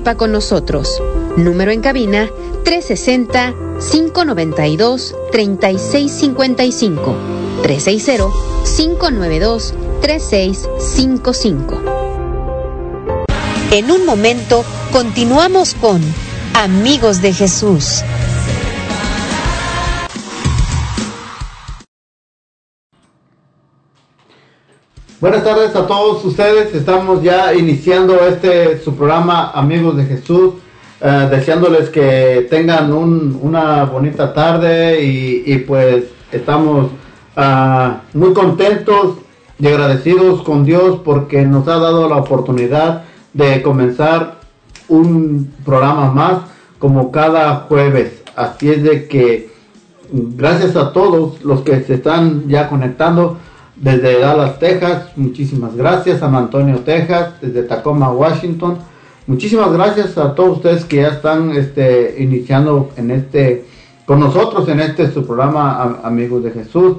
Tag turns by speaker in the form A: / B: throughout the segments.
A: Participa con nosotros. Número en cabina 360-592-3655. 360-592-3655. En un momento continuamos con Amigos de Jesús.
B: Buenas tardes a todos ustedes. Estamos ya iniciando este su programa Amigos de Jesús. Eh, deseándoles que tengan una bonita tarde y, pues estamos ah, muy contentos y agradecidos con Dios porque nos ha dado la oportunidad de comenzar un programa más como cada jueves. Así es de que gracias a todos los que se están ya conectando desde Dallas, Texas, muchísimas gracias. San Antonio, Texas, desde Tacoma, Washington. Muchísimas gracias a todos ustedes que ya están este, iniciando en este, con nosotros en este su programa Amigos de Jesús.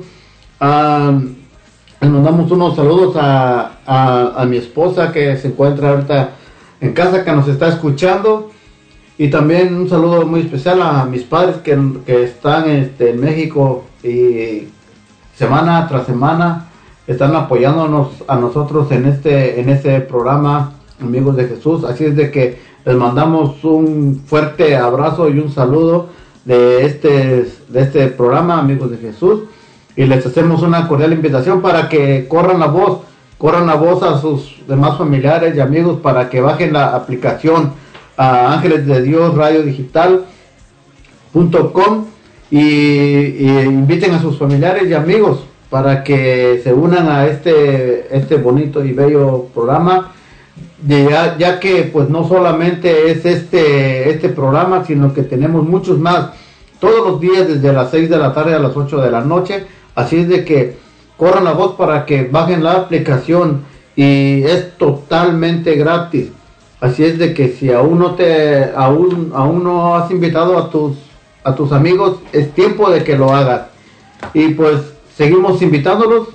B: les mandamos unos saludos a, mi esposa que se encuentra ahorita en casa, que nos está escuchando. Y también un saludo muy especial a mis padres que, están este, en México y semana tras semana están apoyándonos a nosotros en este, en este programa, amigos de Jesús. Así es de que les mandamos un fuerte abrazo y un saludo de este, de este programa, amigos de Jesús. Y les hacemos una cordial invitación para que corran la voz, corran la voz a sus demás familiares y amigos para que bajen la aplicación a Ángeles de Dios Radio Digital.com y, y inviten a sus familiares y amigos para que se unan a este, este bonito y bello programa, ya, ya que pues no solamente es este, este programa, sino que tenemos muchos más todos los días desde las 6 de la tarde a las 8 de la noche, así es de que corran la voz para que bajen la aplicación y es totalmente gratis. Así es de que si aún no te aún, aún no has invitado a tus a tus amigos, es tiempo de que lo hagas. Y pues seguimos invitándolos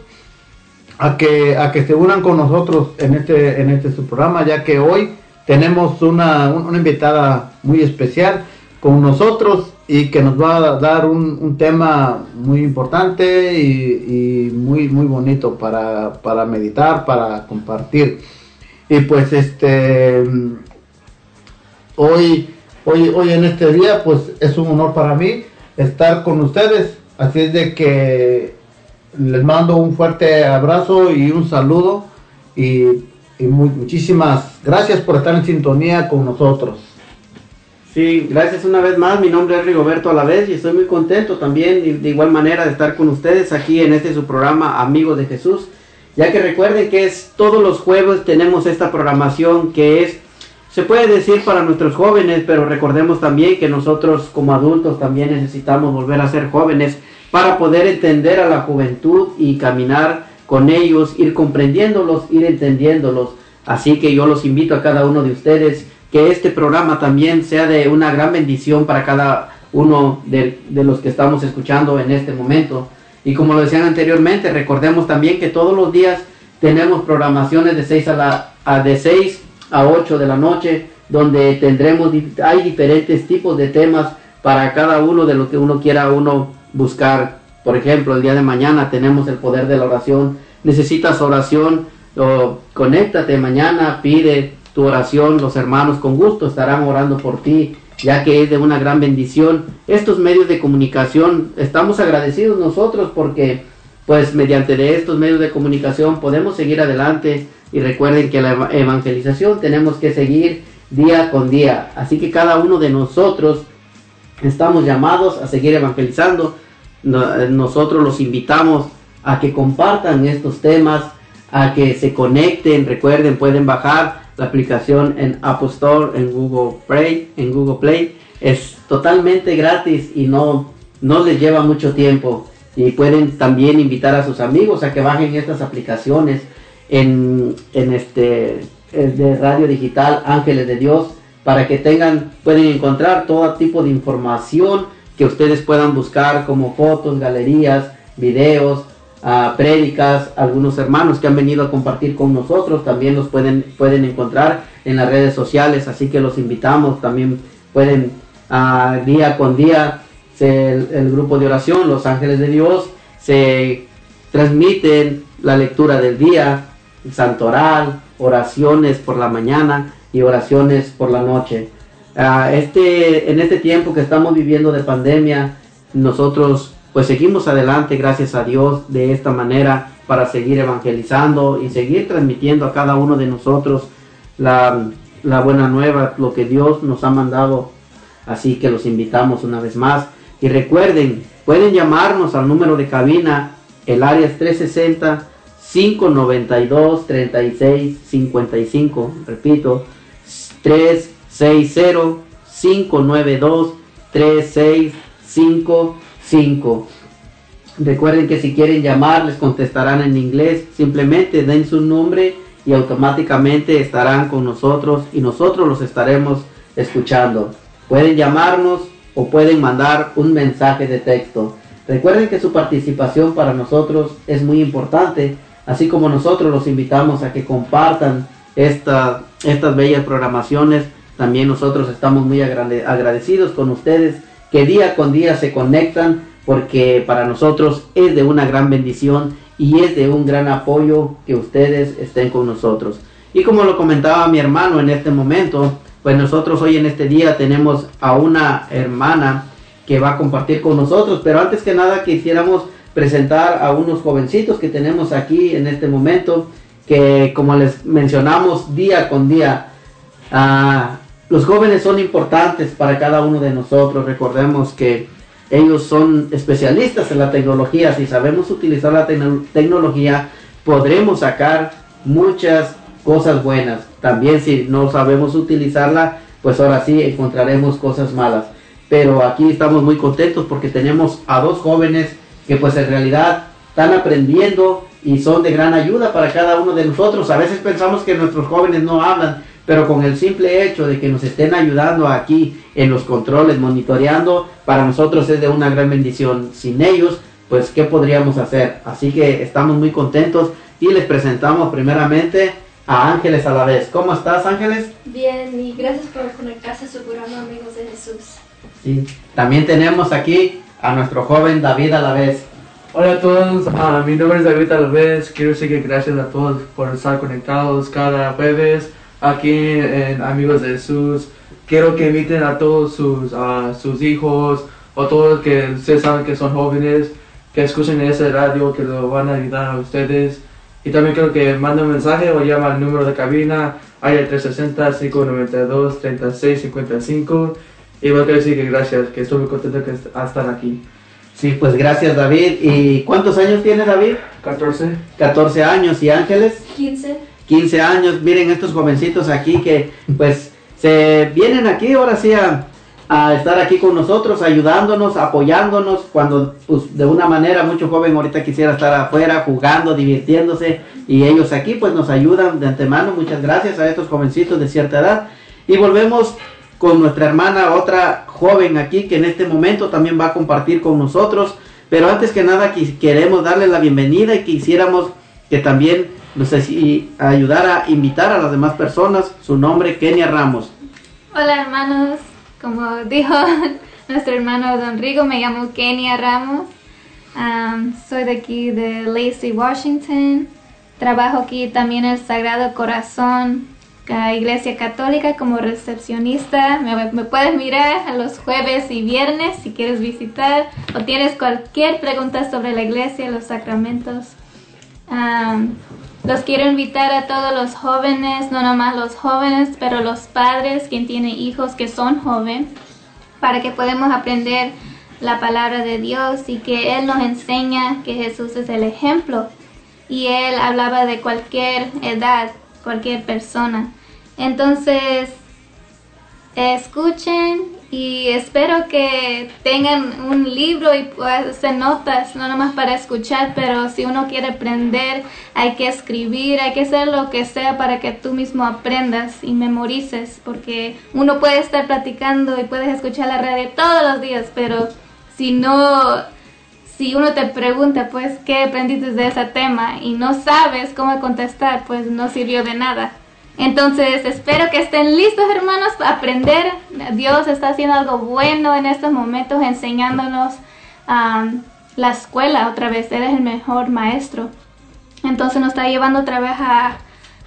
B: a que, a que se unan con nosotros en este, en este su programa, ya que hoy tenemos una, una invitada muy especial con nosotros y que nos va a dar un, tema muy importante y, muy, muy bonito para, para, meditar, para compartir. Y pues este hoy, hoy, hoy en este día, pues es un honor para mí estar con ustedes. Así es de que les mando un fuerte abrazo y un saludo y, muchísimas gracias por estar en sintonía con nosotros.
C: Sí, gracias una vez más. Mi nombre es Rigoberto Alavés y estoy muy contento también de igual manera de estar con ustedes aquí en este su programa Amigos de Jesús. Ya que recuerden que es todos los jueves tenemos esta programación que es, se puede decir para nuestros jóvenes, pero recordemos también que nosotros como adultos también necesitamos volver a ser jóvenes para poder entender a la juventud y caminar con ellos, ir comprendiéndolos, ir entendiéndolos. Así que yo los invito a cada uno de ustedes que este programa también sea de una gran bendición para cada uno de, los que estamos escuchando en este momento. Y como lo decían anteriormente, recordemos también que todos los días tenemos programaciones de 6 a, la, de 6 a 8 de la noche, donde tendremos, hay diferentes tipos de temas para cada uno de lo que uno quiera uno buscar. Por ejemplo, el día de mañana tenemos el poder de la oración. Necesitas oración, conéctate mañana, pide tu oración. Los hermanos con gusto estarán orando por ti, ya que es de una gran bendición. Estos medios de comunicación, estamos agradecidos nosotros porque pues mediante estos medios de comunicación podemos seguir adelante y recuerden que la evangelización tenemos que seguir día con día. Así que cada uno de nosotros estamos llamados a seguir evangelizando nosotros los invitamos a que compartan estos temas, a que se conecten. Recuerden, pueden bajar la aplicación en Apple Store, en Google Play, en Google Play. Es totalmente gratis y no, no les lleva mucho tiempo. Y pueden también invitar a sus amigos a que bajen estas aplicaciones en, en este de radio digital Ángeles de Dios para que tengan, pueden encontrar todo tipo de información que ustedes puedan buscar como fotos, galerías, videos, ah, prédicas, algunos hermanos que han venido a compartir con nosotros, también los pueden, pueden encontrar en las redes sociales, así que los invitamos, también pueden ah, día con día el, el grupo de oración, los ángeles de Dios, se transmiten la lectura del día, el santoral, oraciones por la mañana y oraciones por la noche. Este, en este tiempo que estamos viviendo de pandemia, nosotros pues seguimos adelante, gracias a Dios, de esta manera para seguir evangelizando y seguir transmitiendo a cada uno de nosotros la, la buena nueva, lo que Dios nos ha mandado. Así que los invitamos una vez más. Y recuerden, pueden llamarnos al número de cabina, el área es 360 592 36 55. Repito, 360 592 3655. Recuerden que si quieren llamar les contestarán en inglés. Simplemente den su nombre y automáticamente estarán con nosotros y nosotros los estaremos escuchando. Pueden llamarnos o pueden mandar un mensaje de texto. Recuerden que su participación para nosotros es muy importante, así como nosotros los invitamos a que compartan esta, estas bellas programaciones. También nosotros estamos muy agradecidos con ustedes que día con día se conectan porque para nosotros es de una gran bendición y es de un gran apoyo que ustedes estén con nosotros. Y como lo comentaba mi hermano en este momento, pues nosotros hoy en este día tenemos a una hermana que va a compartir con nosotros, pero antes que nada quisiéramos presentar a unos jovencitos que tenemos aquí en este momento, que como les mencionamos día con día, ah, los jóvenes son importantes para cada uno de nosotros, recordemos que ellos son especialistas en la tecnología. Si sabemos utilizar la tecnología, podremos sacar muchas cosas buenas. También si no sabemos utilizarla, pues ahora sí encontraremos cosas malas. Pero aquí estamos muy contentos porque tenemos a dos jóvenes que pues en realidad están aprendiendo y son de gran ayuda para cada uno de nosotros. A veces pensamos que nuestros jóvenes no hablan, pero con el simple hecho de que nos estén ayudando aquí en los controles, monitoreando, para nosotros es de una gran bendición. Sin ellos, pues, ¿qué podríamos hacer? Así que estamos muy contentos y les presentamos primeramente a Ángeles a la vez. ¿Cómo estás, Ángeles?
D: Bien, y gracias por conectarse a su programa, amigos de Jesús.
C: Sí, también tenemos aquí a nuestro joven David a la vez.
E: Hola a todos, uh, mi nombre es David a la vez. Quiero decir que gracias a todos por estar conectados cada jueves aquí en Amigos de Jesús. Quiero que inviten a todos sus, sus hijos o todos que ustedes saben que son jóvenes, que escuchen ese radio, que lo van a ayudar a ustedes. Y también quiero que manden un mensaje o llamen al número de cabina, área 360-592-3655. Y voy a decir que gracias, que estoy muy contento de estar aquí.
C: Sí, pues gracias David. ¿Y cuántos años tiene David?
E: 14.
C: 14 años. ¿Y Ángeles?
D: 15.
C: 15 años. Miren estos jovencitos aquí que pues se vienen aquí ahora sí a, estar aquí con nosotros, ayudándonos, apoyándonos, cuando pues de una manera mucho joven ahorita quisiera estar afuera jugando, divirtiéndose y ellos aquí pues nos ayudan de antemano. Muchas gracias a estos jovencitos de cierta edad. Y volvemos con nuestra hermana, otra joven aquí que en este momento también va a compartir con nosotros. Pero antes que nada queremos darle la bienvenida y quisiéramos que también nos ayudara a invitar a las demás personas. Su nombre, Kenia Ramos.
F: Hola hermanos, como dijo nuestro hermano Don Rigo, me llamo Kenia Ramos. soy de aquí de Lacey, Washington. Trabajo aquí también en el Sagrado Corazón, la Iglesia Católica, como recepcionista. Me, me, puedes mirar a los jueves y viernes si quieres visitar o tienes cualquier pregunta sobre la iglesia, los sacramentos. Los quiero invitar a todos los jóvenes, no nomás los jóvenes, pero los padres, quien tiene hijos que son jóvenes, para que podamos aprender la palabra de Dios y que Él nos enseña que Jesús es el ejemplo. Y Él hablaba de cualquier edad, cualquier persona. Entonces, escuchen y espero que tengan un libro y hacer notas, no nomás para escuchar, pero si uno quiere aprender, hay que escribir, hay que hacer lo que sea para que tú mismo aprendas y memorices, porque uno puede estar platicando y puedes escuchar la radio todos los días, pero si no si uno te pregunta, pues, ¿qué aprendiste de ese tema? y no sabes cómo contestar, pues no sirvió de nada. Entonces, espero que estén listos, hermanos, para aprender. Dios está haciendo algo bueno en estos momentos, enseñándonos la escuela otra vez. Él es el mejor maestro. Entonces nos está llevando otra vez a,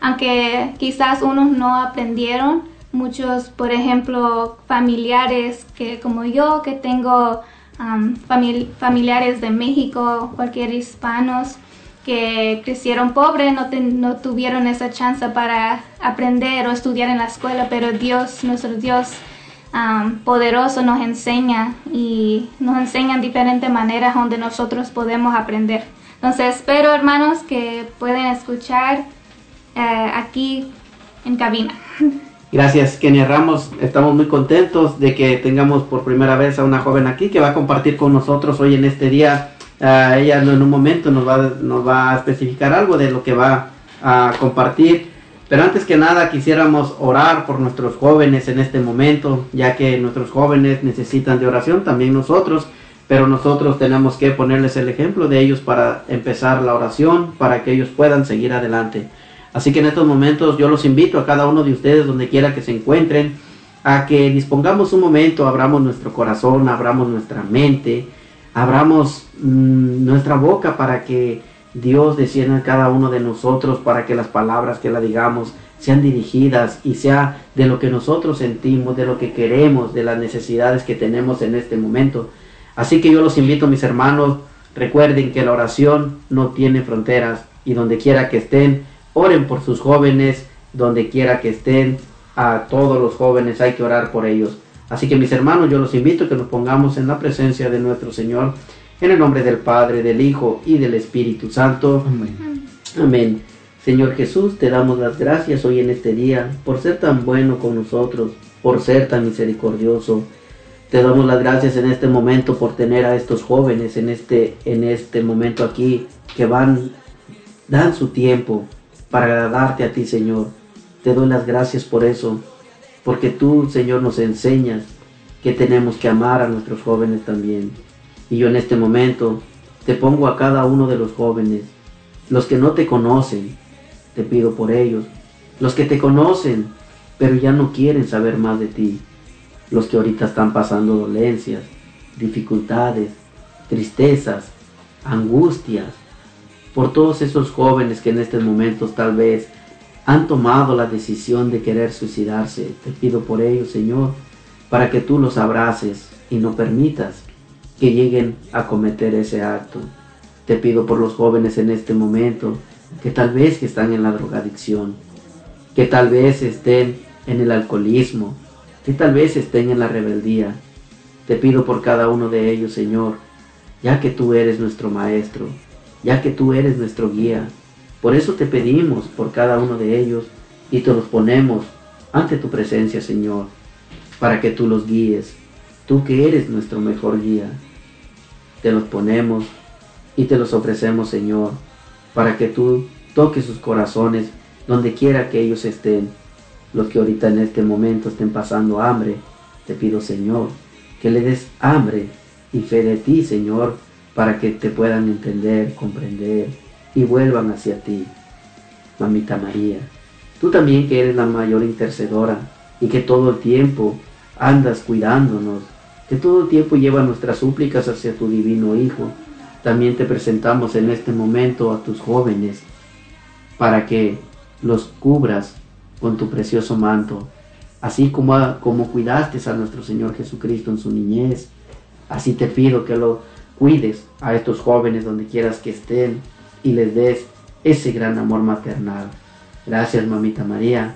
F: aunque quizás unos no aprendieron, muchos, por ejemplo, familiares que como yo, que tengo familiares de México, cualquier hispanos que crecieron pobres, no, no tuvieron esa chance para aprender o estudiar en la escuela, pero Dios, nuestro Dios poderoso, nos enseña y nos enseña en diferentes maneras donde nosotros podemos aprender. Entonces espero hermanos que pueden escuchar eh, aquí en cabina.
C: Gracias, Kenia Ramos. Estamos muy contentos de que tengamos por primera vez a una joven aquí que va a compartir con nosotros hoy en este día. Uh, ella en un momento nos va, nos va a especificar algo de lo que va a compartir. Pero antes que nada quisiéramos orar por nuestros jóvenes en este momento, ya que nuestros jóvenes necesitan de oración, también nosotros, pero nosotros tenemos que ponerles el ejemplo de ellos para empezar la oración, para que ellos puedan seguir adelante. Así que en estos momentos yo los invito a cada uno de ustedes, donde quiera que se encuentren, a que dispongamos un momento, abramos nuestro corazón, abramos nuestra mente, abramos mm, nuestra boca para que Dios descienda en cada uno de nosotros, para que las palabras que la digamos sean dirigidas y sea de lo que nosotros sentimos, de lo que queremos, de las necesidades que tenemos en este momento. Así que yo los invito, mis hermanos, recuerden que la oración no tiene fronteras y donde quiera que estén, Oren por sus jóvenes, donde quiera que estén. A todos los jóvenes hay que orar por ellos. Así que mis hermanos, yo los invito a que nos pongamos en la presencia de nuestro Señor, en el nombre del Padre, del Hijo y del Espíritu Santo. Amén. Amén. Señor Jesús, te damos las gracias hoy en este día por ser tan bueno con nosotros, por ser tan misericordioso. Te damos las gracias en este momento por tener a estos jóvenes en este, en este momento aquí que van, dan su tiempo, para agradarte a ti, Señor. Te doy las gracias por eso, porque tú, Señor, nos enseñas que tenemos que amar a nuestros jóvenes también. Y yo en este momento te pongo a cada uno de los jóvenes, los que no te conocen, te pido por ellos, los que te conocen, pero ya no quieren saber más de ti, los que ahorita están pasando dolencias, dificultades, tristezas, angustias, por todos esos jóvenes que en estos momentos tal vez han tomado la decisión de querer suicidarse. Te pido por ellos, Señor, para que tú los abraces y no permitas que lleguen a cometer ese acto. Te pido por los jóvenes en este momento que tal vez que están en la drogadicción, que tal vez estén en el alcoholismo, que tal vez estén en la rebeldía. Te pido por cada uno de ellos, Señor, ya que tú eres nuestro Maestro ya que tú eres nuestro guía. Por eso te pedimos por cada uno de ellos y te los ponemos ante tu presencia, Señor, para que tú los guíes, tú que eres nuestro mejor guía. Te los ponemos y te los ofrecemos, Señor, para que tú toques sus corazones donde quiera que ellos estén. Los que ahorita en este momento estén pasando hambre, te pido, Señor, que le des hambre y fe de ti, Señor, para que te puedan entender, comprender y vuelvan hacia ti. Mamita María, tú también que eres la mayor intercedora y que todo el tiempo andas cuidándonos, que todo el tiempo lleva nuestras súplicas hacia tu divino Hijo, también te presentamos en este momento a tus jóvenes para que los cubras con tu precioso manto, así como, como cuidaste a nuestro Señor Jesucristo en su niñez, así te pido que lo cuides a estos jóvenes donde quieras que estén y les des ese gran amor maternal. Gracias, mamita María.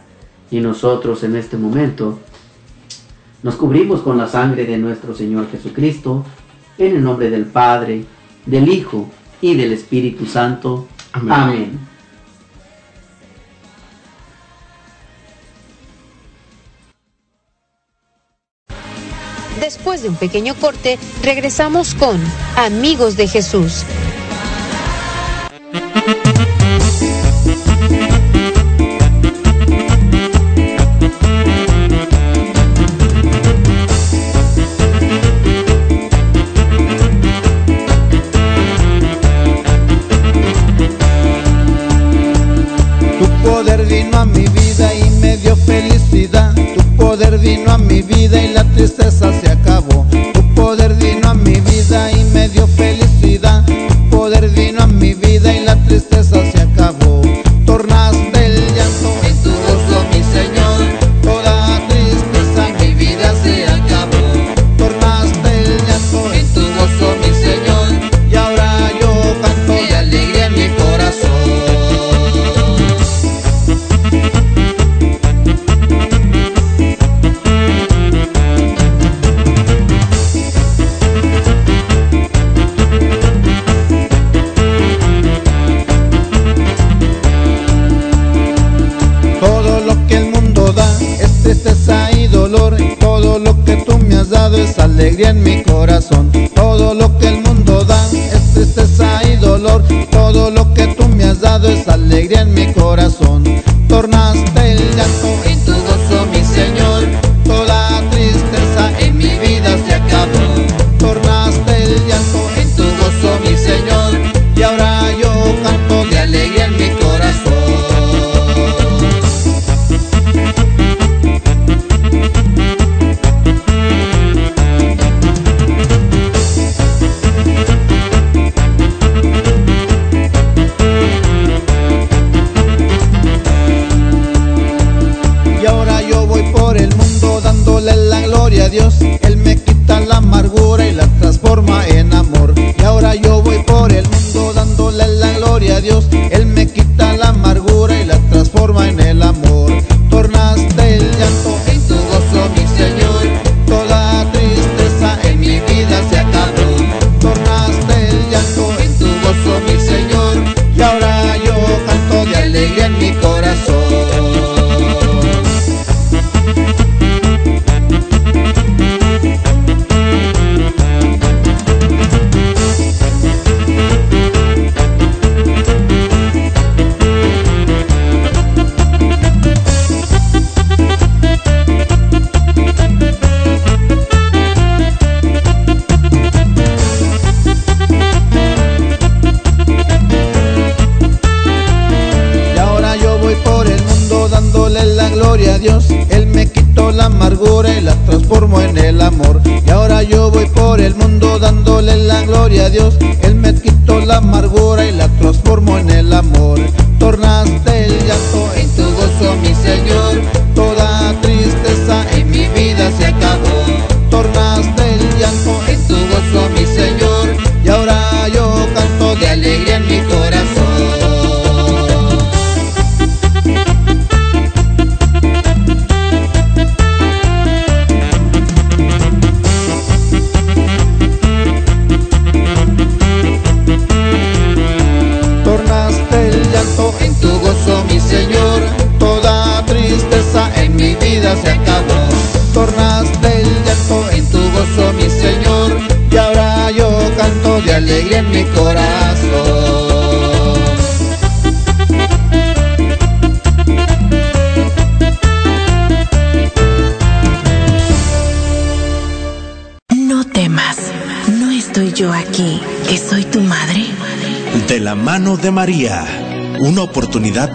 C: Y nosotros en este momento nos cubrimos con la sangre de nuestro Señor Jesucristo, en el nombre del Padre, del Hijo y del Espíritu Santo. Amén.
A: Después de un pequeño corte, regresamos con Amigos de Jesús.
G: Thank you.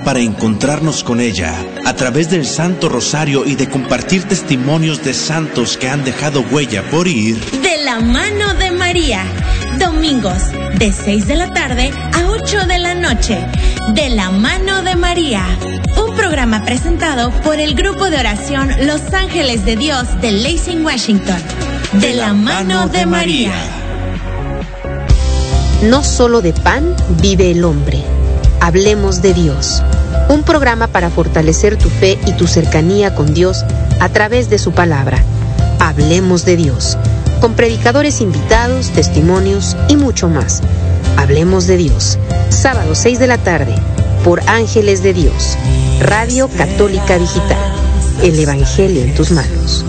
G: para encontrarnos con ella a través del Santo Rosario y de compartir testimonios de santos que han dejado huella por ir.
H: De la mano de María, domingos de 6 de la tarde a 8 de la noche. De la mano de María, un programa presentado por el grupo de oración Los Ángeles de Dios de Lansing, Washington. De, la, mano, de, María. María.
A: No solo de pan vive el hombre. Hablemos de Dios un programa para fortalecer tu fe y tu cercanía con Dios a través de su palabra. Hablemos de Dios, con predicadores invitados, testimonios y mucho más. Hablemos de Dios, sábado 6 de la tarde, por Ángeles de Dios, Radio Católica Digital, el Evangelio en tus manos.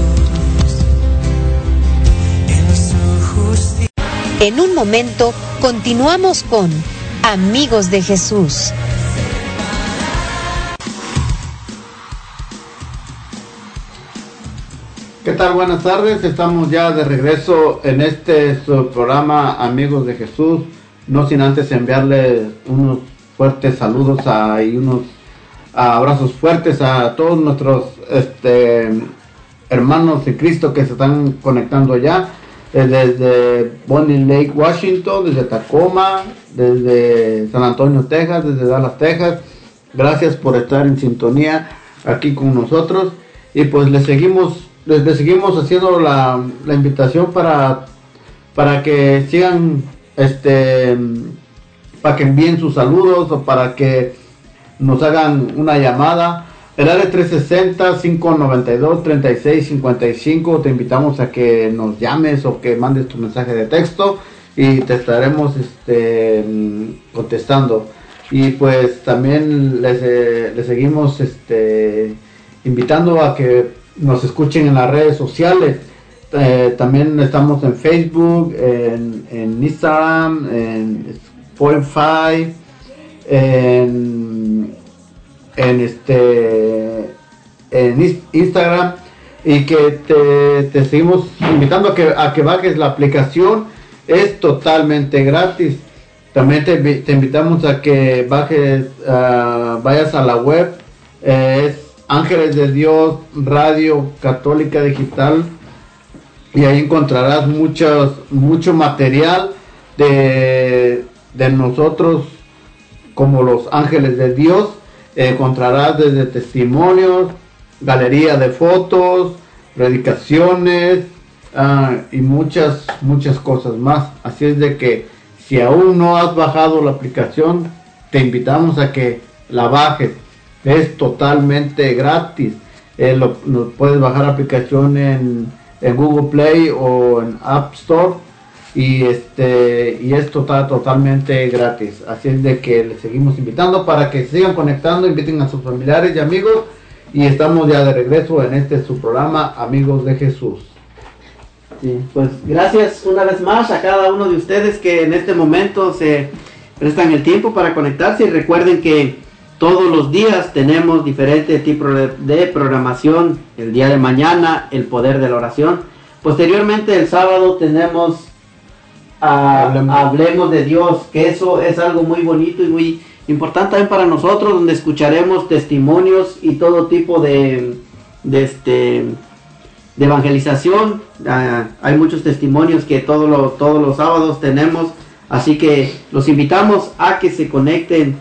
A: En un momento continuamos con Amigos de Jesús.
B: Buenas tardes. Estamos ya de regreso en este programa Amigos de Jesús. No sin antes enviarles unos fuertes saludos y unos abrazos fuertes a todos nuestros este, hermanos de Cristo que se están conectando ya. Eh, desde Bonnie Lake, Washington, desde Tacoma, desde San Antonio, Texas, desde Dallas, Texas. Gracias por estar en sintonía aquí con nosotros. Y pues le seguimos les, seguimos haciendo la, la invitación para, para que sigan, este, para que envíen sus saludos o para que nos hagan una llamada. El área 360-592-3655. Te invitamos a que nos llames o que mandes tu mensaje de texto y te estaremos este, contestando. Y pues también les, eh, seguimos este, invitando a que nos escuchen en las redes sociales. Eh, también estamos en Facebook, en, en Instagram, en Spotify, en, en este en Instagram. Y que te, te seguimos invitando a que, a que bajes la aplicación. Es totalmente gratis. También te invitamos a que bajes ah, vayas a la web. Eh, es Ángeles de Dios Radio Católica Digital y ahí encontrarás muchos, mucho material de, de nosotros como los ángeles de Dios. Encontrarás desde testimonios, galería de fotos, predicaciones ah, y muchas, muchas cosas más. Así es de que si aún no has bajado la aplicación, te invitamos a que la bajes. Es totalmente gratis. Eh, lo, puedes bajar aplicación en, en Google Play o en App Store y este y es total, totalmente gratis. Así es de que les seguimos invitando para que sigan conectando, inviten a sus familiares y amigos y estamos ya de regreso en este su programa Amigos de Jesús.
C: Sí, pues gracias una vez más a cada uno de ustedes que en este momento se prestan el tiempo para conectarse y recuerden que todos los días tenemos diferentes tipos de, programación. El día de mañana, el poder de la oración. Posteriormente, el sábado tenemos a-
B: Hablemos.
C: Hablemos de Dios, que eso es algo muy bonito y muy importante también para nosotros, donde escucharemos testimonios y todo tipo de, de este de evangelización. Ah, hay muchos testimonios que todos los, todos los sábados tenemos. Así que los invitamos a que se conecten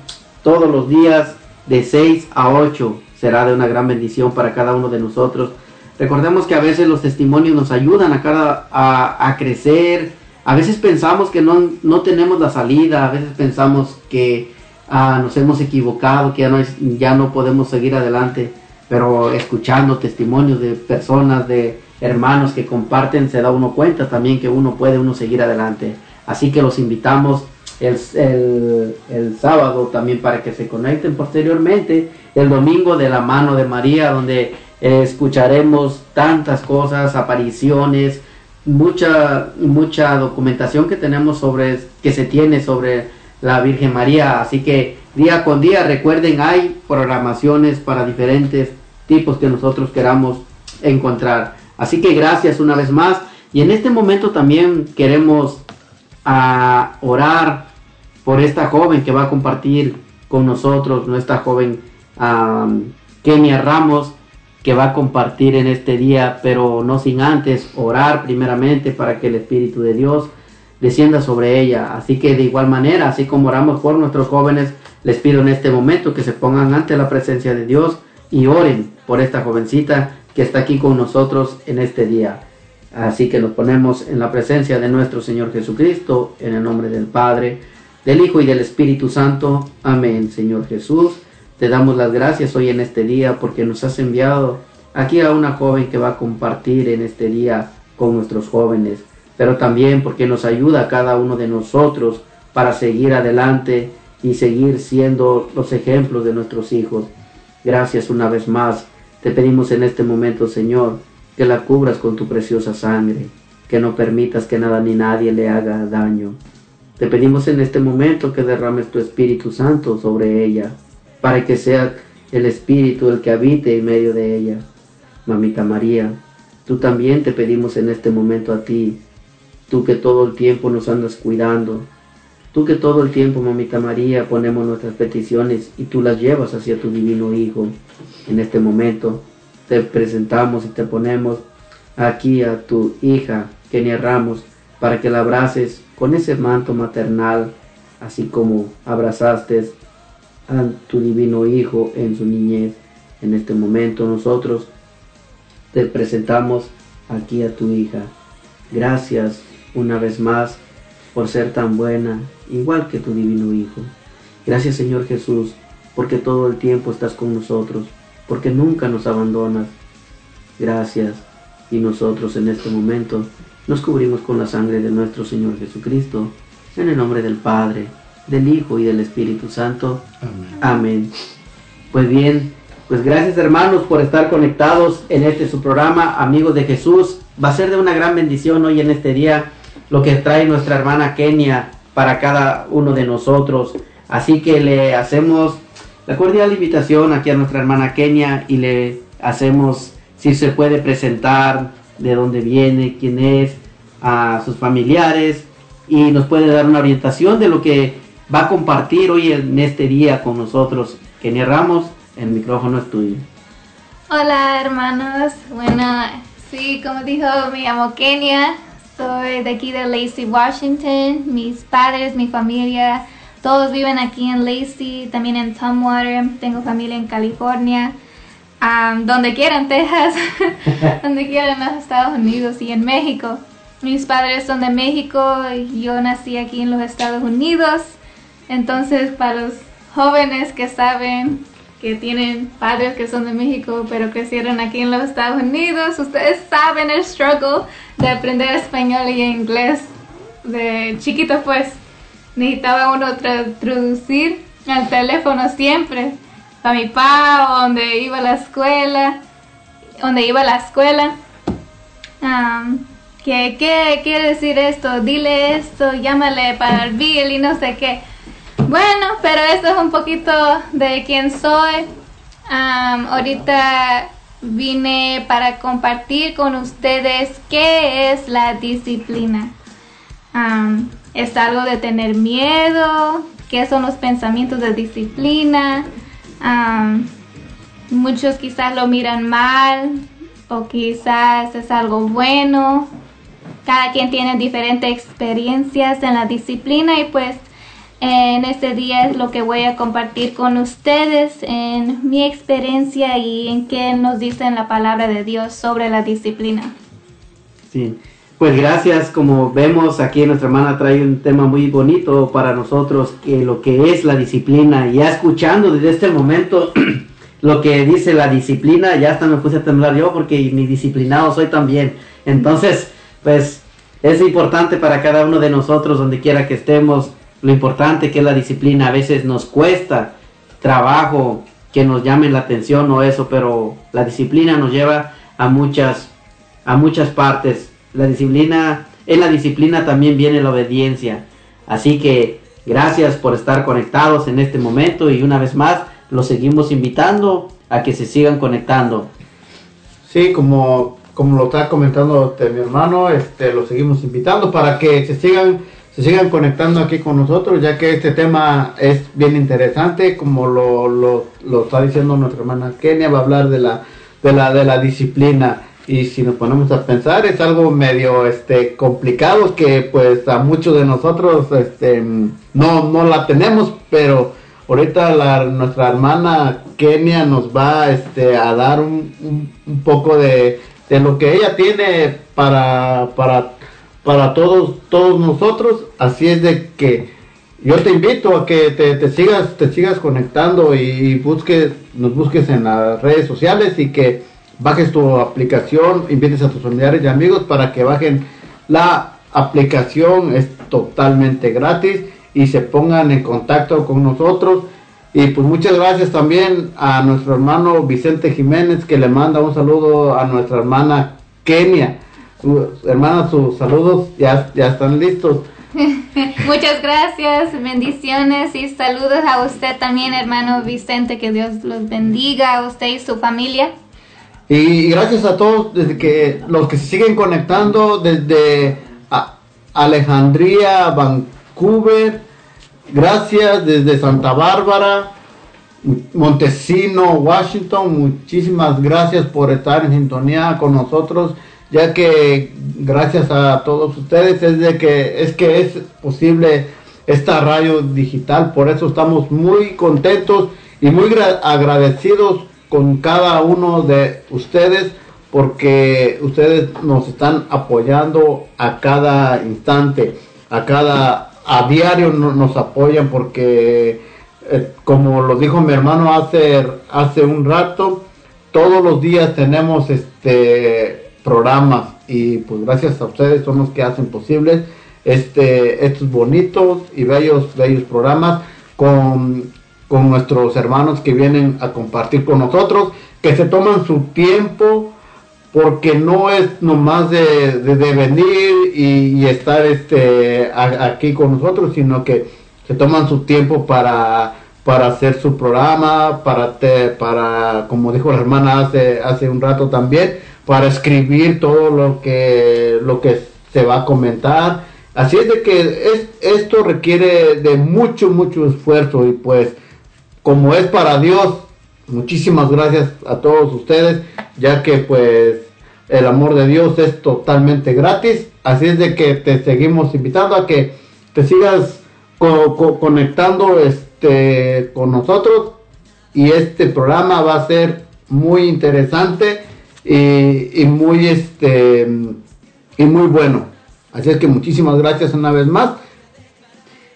C: todos los días de 6 a 8. Será de una gran bendición para cada uno de nosotros. Recordemos que a veces los testimonios nos ayudan a, cada, a, crecer. A veces pensamos que no, no tenemos la salida. A veces pensamos que ah, nos hemos equivocado, que ya no, ya no podemos seguir adelante pero escuchando testimonios de personas, de hermanos que comparten, se da uno cuenta también que uno puede uno seguir adelante. Así que los invitamos el, el- el sábado también para que se conecten posteriormente, el domingo de la mano de María, donde eh, escucharemos tantas cosas, apariciones, mucha, mucha documentación que tenemos sobre, que se tiene sobre la Virgen María. Así que día con día, recuerden, hay programaciones para diferentes tipos que nosotros queramos encontrar. Así que gracias una vez más. Y en este momento también queremos ah, orar por esta joven que va a compartir con nosotros, nuestra joven am, Kenia Ramos, que va a compartir en este día, pero no sin antes orar primeramente para que el Espíritu de Dios descienda sobre ella. Así que de igual manera, así como oramos por nuestros jóvenes, les pido en este momento que se pongan ante la presencia de Dios y oren por esta jovencita que está aquí con nosotros en este día. Así que nos ponemos en la presencia de nuestro Señor Jesucristo, en el nombre del Padre, del Hijo y del Espíritu Santo. Amén, Señor Jesús. Te damos las gracias hoy en este día porque nos has enviado aquí a una joven que va a compartir en este día con nuestros jóvenes, pero también porque nos ayuda a cada uno de nosotros para seguir adelante y seguir siendo los ejemplos de nuestros hijos. Gracias una vez más. Te pedimos en este momento, Señor, que la cubras con tu preciosa sangre, que no permitas que nada ni nadie le haga daño. Te pedimos en este momento que derrames tu Espíritu Santo sobre ella, para que sea el Espíritu el que habite en medio de ella. Mamita María, tú también te pedimos en este momento a ti, tú que todo el tiempo nos andas cuidando, Tú que todo el tiempo, mamita María, ponemos nuestras peticiones y tú las llevas hacia tu divino Hijo. En este momento te presentamos y te ponemos aquí a tu hija, Kenia Ramos, para que la abraces con ese manto maternal, así como abrazaste a tu divino Hijo en su niñez. En este momento nosotros te presentamos aquí a tu hija. Gracias una vez más por ser tan buena, igual que tu divino Hijo. Gracias Señor Jesús, porque todo el tiempo estás con nosotros, porque nunca nos abandonas. Gracias. Y nosotros en este momento nos cubrimos con la sangre de nuestro Señor Jesucristo, en el nombre del Padre, del Hijo y del Espíritu Santo.
B: Amén.
C: Amén. Pues bien, pues gracias hermanos por estar conectados en este su programa, amigos de Jesús. Va a ser de una gran bendición hoy en este día lo que trae nuestra hermana Kenia para cada uno de nosotros. Así que le hacemos la cordial invitación aquí a nuestra hermana Kenia y le hacemos si se puede presentar de dónde viene, quién es, a sus familiares y nos puede dar una orientación de lo que va a compartir hoy en este día con nosotros. Kenia Ramos, el micrófono es tuyo.
F: Hola hermanos, bueno, sí, como dijo, me llamo Kenia, soy de aquí de Lacey, Washington, mis padres, mi familia, todos viven aquí en Lacey, también en Tumwater, tengo familia en California, donde quieran, Texas, donde quieran en los Estados Unidos y en México. Mis padres son de México y yo nací aquí en los Estados Unidos, entonces para los jóvenes que saben que tienen padres que son de México pero crecieron aquí en los Estados Unidos, ustedes saben el struggle de aprender español y inglés de chiquito pues. Necesitaba uno traducir al teléfono siempre a mi papá donde iba a la escuela donde iba a la escuela um, que qué quiere decir esto dile esto llámale para el bill y no sé qué bueno, pero esto es un poquito de quién soy. Um, ahorita vine para compartir con ustedes qué es la disciplina. Um, es algo de tener miedo, qué son los pensamientos de disciplina. Um, muchos quizás lo miran mal o quizás es algo bueno. Cada quien tiene diferentes experiencias en la disciplina y pues en este día es lo que voy a compartir con ustedes en mi experiencia y en qué nos dice la palabra de Dios sobre la disciplina.
C: Sí, pues gracias. Como vemos aquí nuestra hermana trae un tema muy bonito para nosotros, que lo que es la disciplina. Ya escuchando desde este momento lo que dice la disciplina, ya hasta me puse a temblar yo porque mi disciplinado soy también. Entonces, pues es importante para cada uno de nosotros, donde quiera que estemos, lo importante que es la disciplina. A veces nos cuesta trabajo que nos llamen la atención o eso, pero la disciplina nos lleva a muchas, a muchas partes. La disciplina, en la disciplina también viene la obediencia. Así que gracias por estar conectados en este momento y una vez más los seguimos invitando a que se sigan conectando.
B: Sí, como, como lo está comentando este, mi hermano, este, lo seguimos invitando para que se sigan se sigan conectando aquí con nosotros, ya que este tema es bien interesante, como lo, lo, lo, está diciendo nuestra hermana Kenia, va a hablar de la, de la, de la disciplina. Y si nos ponemos a pensar, es algo medio este, complicado que pues a muchos de nosotros este, no, no la tenemos, pero ahorita la, nuestra hermana Kenia nos va este, a dar un, un, un poco de, de lo que ella tiene para, para para todos, todos nosotros. Así es de que yo te invito a que te, te sigas, te sigas conectando y busques, nos busques en las redes sociales y que bajes tu aplicación, invites a tus familiares y amigos para que bajen la aplicación, es totalmente gratis y se pongan en contacto con nosotros. Y pues muchas gracias también a nuestro hermano Vicente Jiménez que le manda un saludo a nuestra hermana Kenia hermana, sus saludos ya, ya están listos.
F: Muchas gracias, bendiciones y saludos a usted también, hermano Vicente, que Dios los bendiga a usted y su familia.
B: Y gracias a todos desde que los que se siguen conectando desde Alejandría, Vancouver, Gracias desde Santa Bárbara, Montesino, Washington. Muchísimas gracias por estar en sintonía con nosotros, ya que gracias a todos ustedes es de que es que es posible esta radio digital. Por eso estamos muy contentos y muy agradecidos con cada uno de ustedes porque ustedes nos están apoyando a cada instante, a cada a diario nos apoyan porque eh, como lo dijo mi hermano hace hace un rato, todos los días tenemos este programas y pues gracias a ustedes son los que hacen posibles este estos bonitos y bellos bellos programas con con nuestros hermanos que vienen a compartir con nosotros, que se toman su tiempo porque no es nomás de, venir y, estar este aquí con nosotros, sino que se toman su tiempo para para hacer su programa, para para como dijo la hermana hace hace un rato también, para escribir todo lo que lo que se va a comentar. Así es de que es, esto requiere de mucho mucho esfuerzo y pues como es para Dios, muchísimas gracias a todos ustedes, ya que pues el amor de Dios es totalmente gratis. Así es de que te seguimos invitando a que te sigas conectando este, con nosotros y este programa va a ser muy interesante y, y, muy este y muy bueno. Así es que muchísimas gracias una vez más.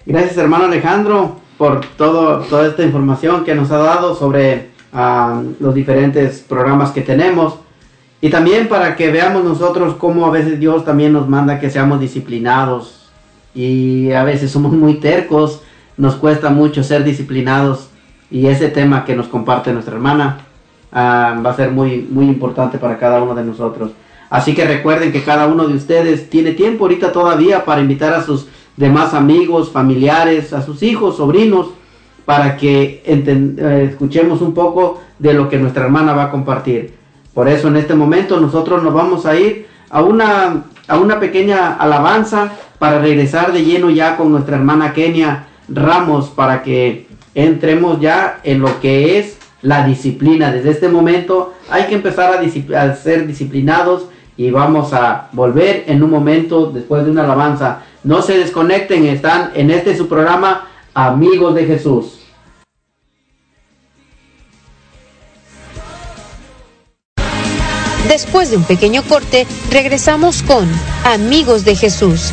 C: Gracias hermano Alejandro por todo, toda esta información que nos ha dado sobre ah, los diferentes programas que tenemos. Y también para que veamos nosotros cómo a veces Dios también nos manda que seamos disciplinados. Y a veces somos muy tercos, nos cuesta mucho ser disciplinados. Y ese tema que nos comparte nuestra hermana ah, va a ser muy, muy importante para cada uno de nosotros. Así que recuerden que cada uno de ustedes tiene tiempo ahorita todavía para invitar a sus demás amigos, familiares, a sus hijos, sobrinos, para que eh, escuchemos un poco de lo que nuestra hermana va a compartir. Por eso en este momento nosotros nos vamos a ir a una, a una pequeña alabanza para regresar de lleno ya con nuestra hermana Kenia Ramos para que entremos ya en lo que es la disciplina. Desde este momento hay que empezar a, a ser disciplinados y vamos a volver en un momento después de una alabanza. No se desconecten, están en este su programa Amigos de Jesús.
A: Después de un pequeño corte, regresamos con Amigos de Jesús.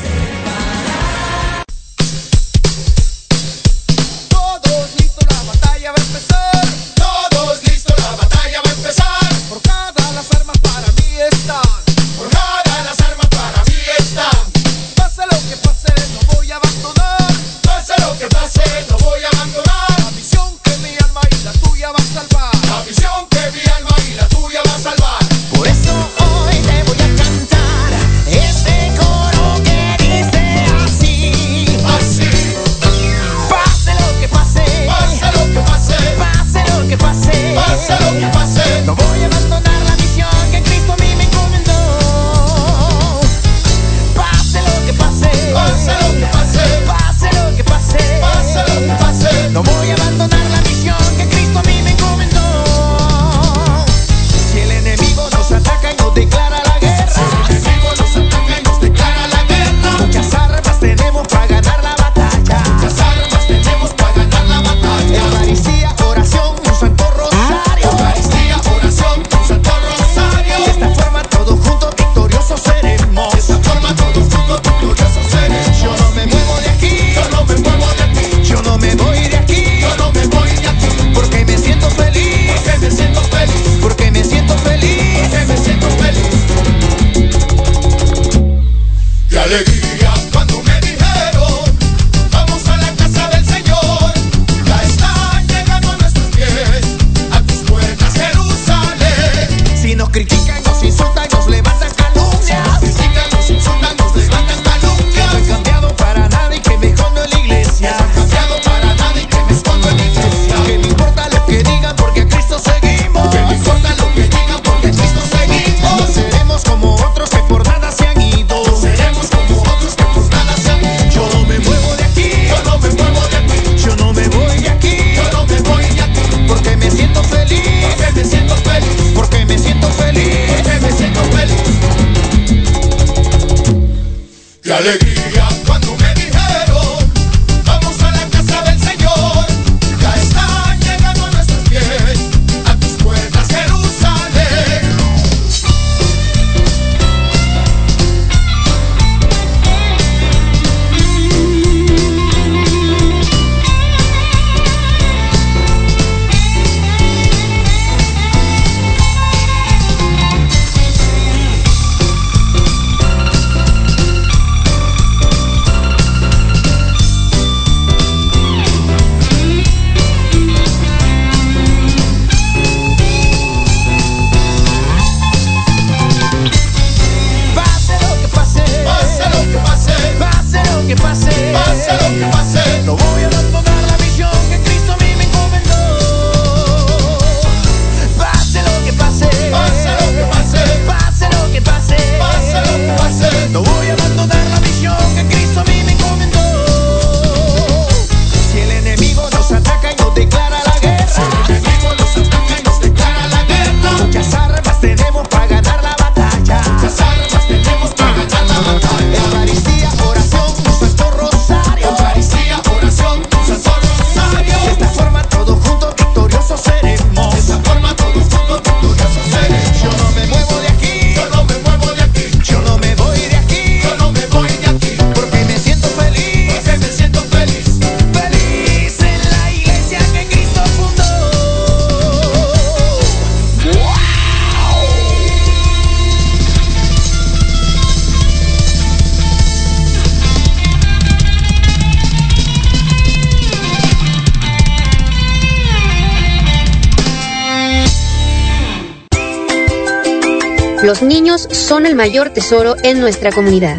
A: Los niños son el mayor tesoro en nuestra comunidad.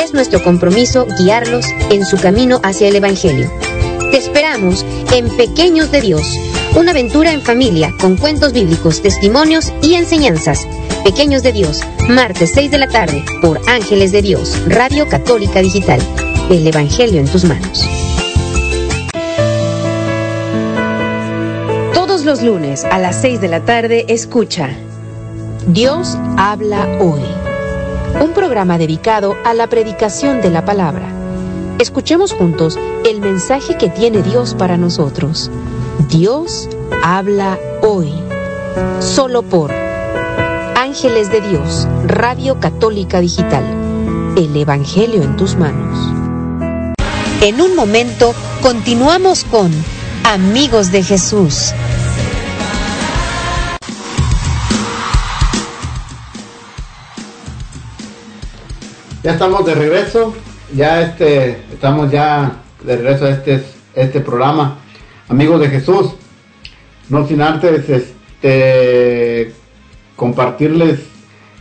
A: Es nuestro compromiso guiarlos en su camino hacia el Evangelio. Te esperamos en Pequeños de Dios, una aventura en familia con cuentos bíblicos, testimonios y enseñanzas. Pequeños de Dios, martes 6 de la tarde por Ángeles de Dios, Radio Católica Digital. El Evangelio en tus manos. Todos los lunes a las 6 de la tarde escucha Dios habla hoy. Un programa dedicado a la predicación de la palabra. Escuchemos juntos el mensaje que tiene Dios para nosotros. Dios habla hoy. Solo por Ángeles de Dios, Radio Católica Digital. El Evangelio en tus manos. En un momento continuamos con Amigos de Jesús.
B: Ya estamos de regreso, ya este, estamos ya de regreso a este, este programa, amigos de Jesús. No sin antes este, compartirles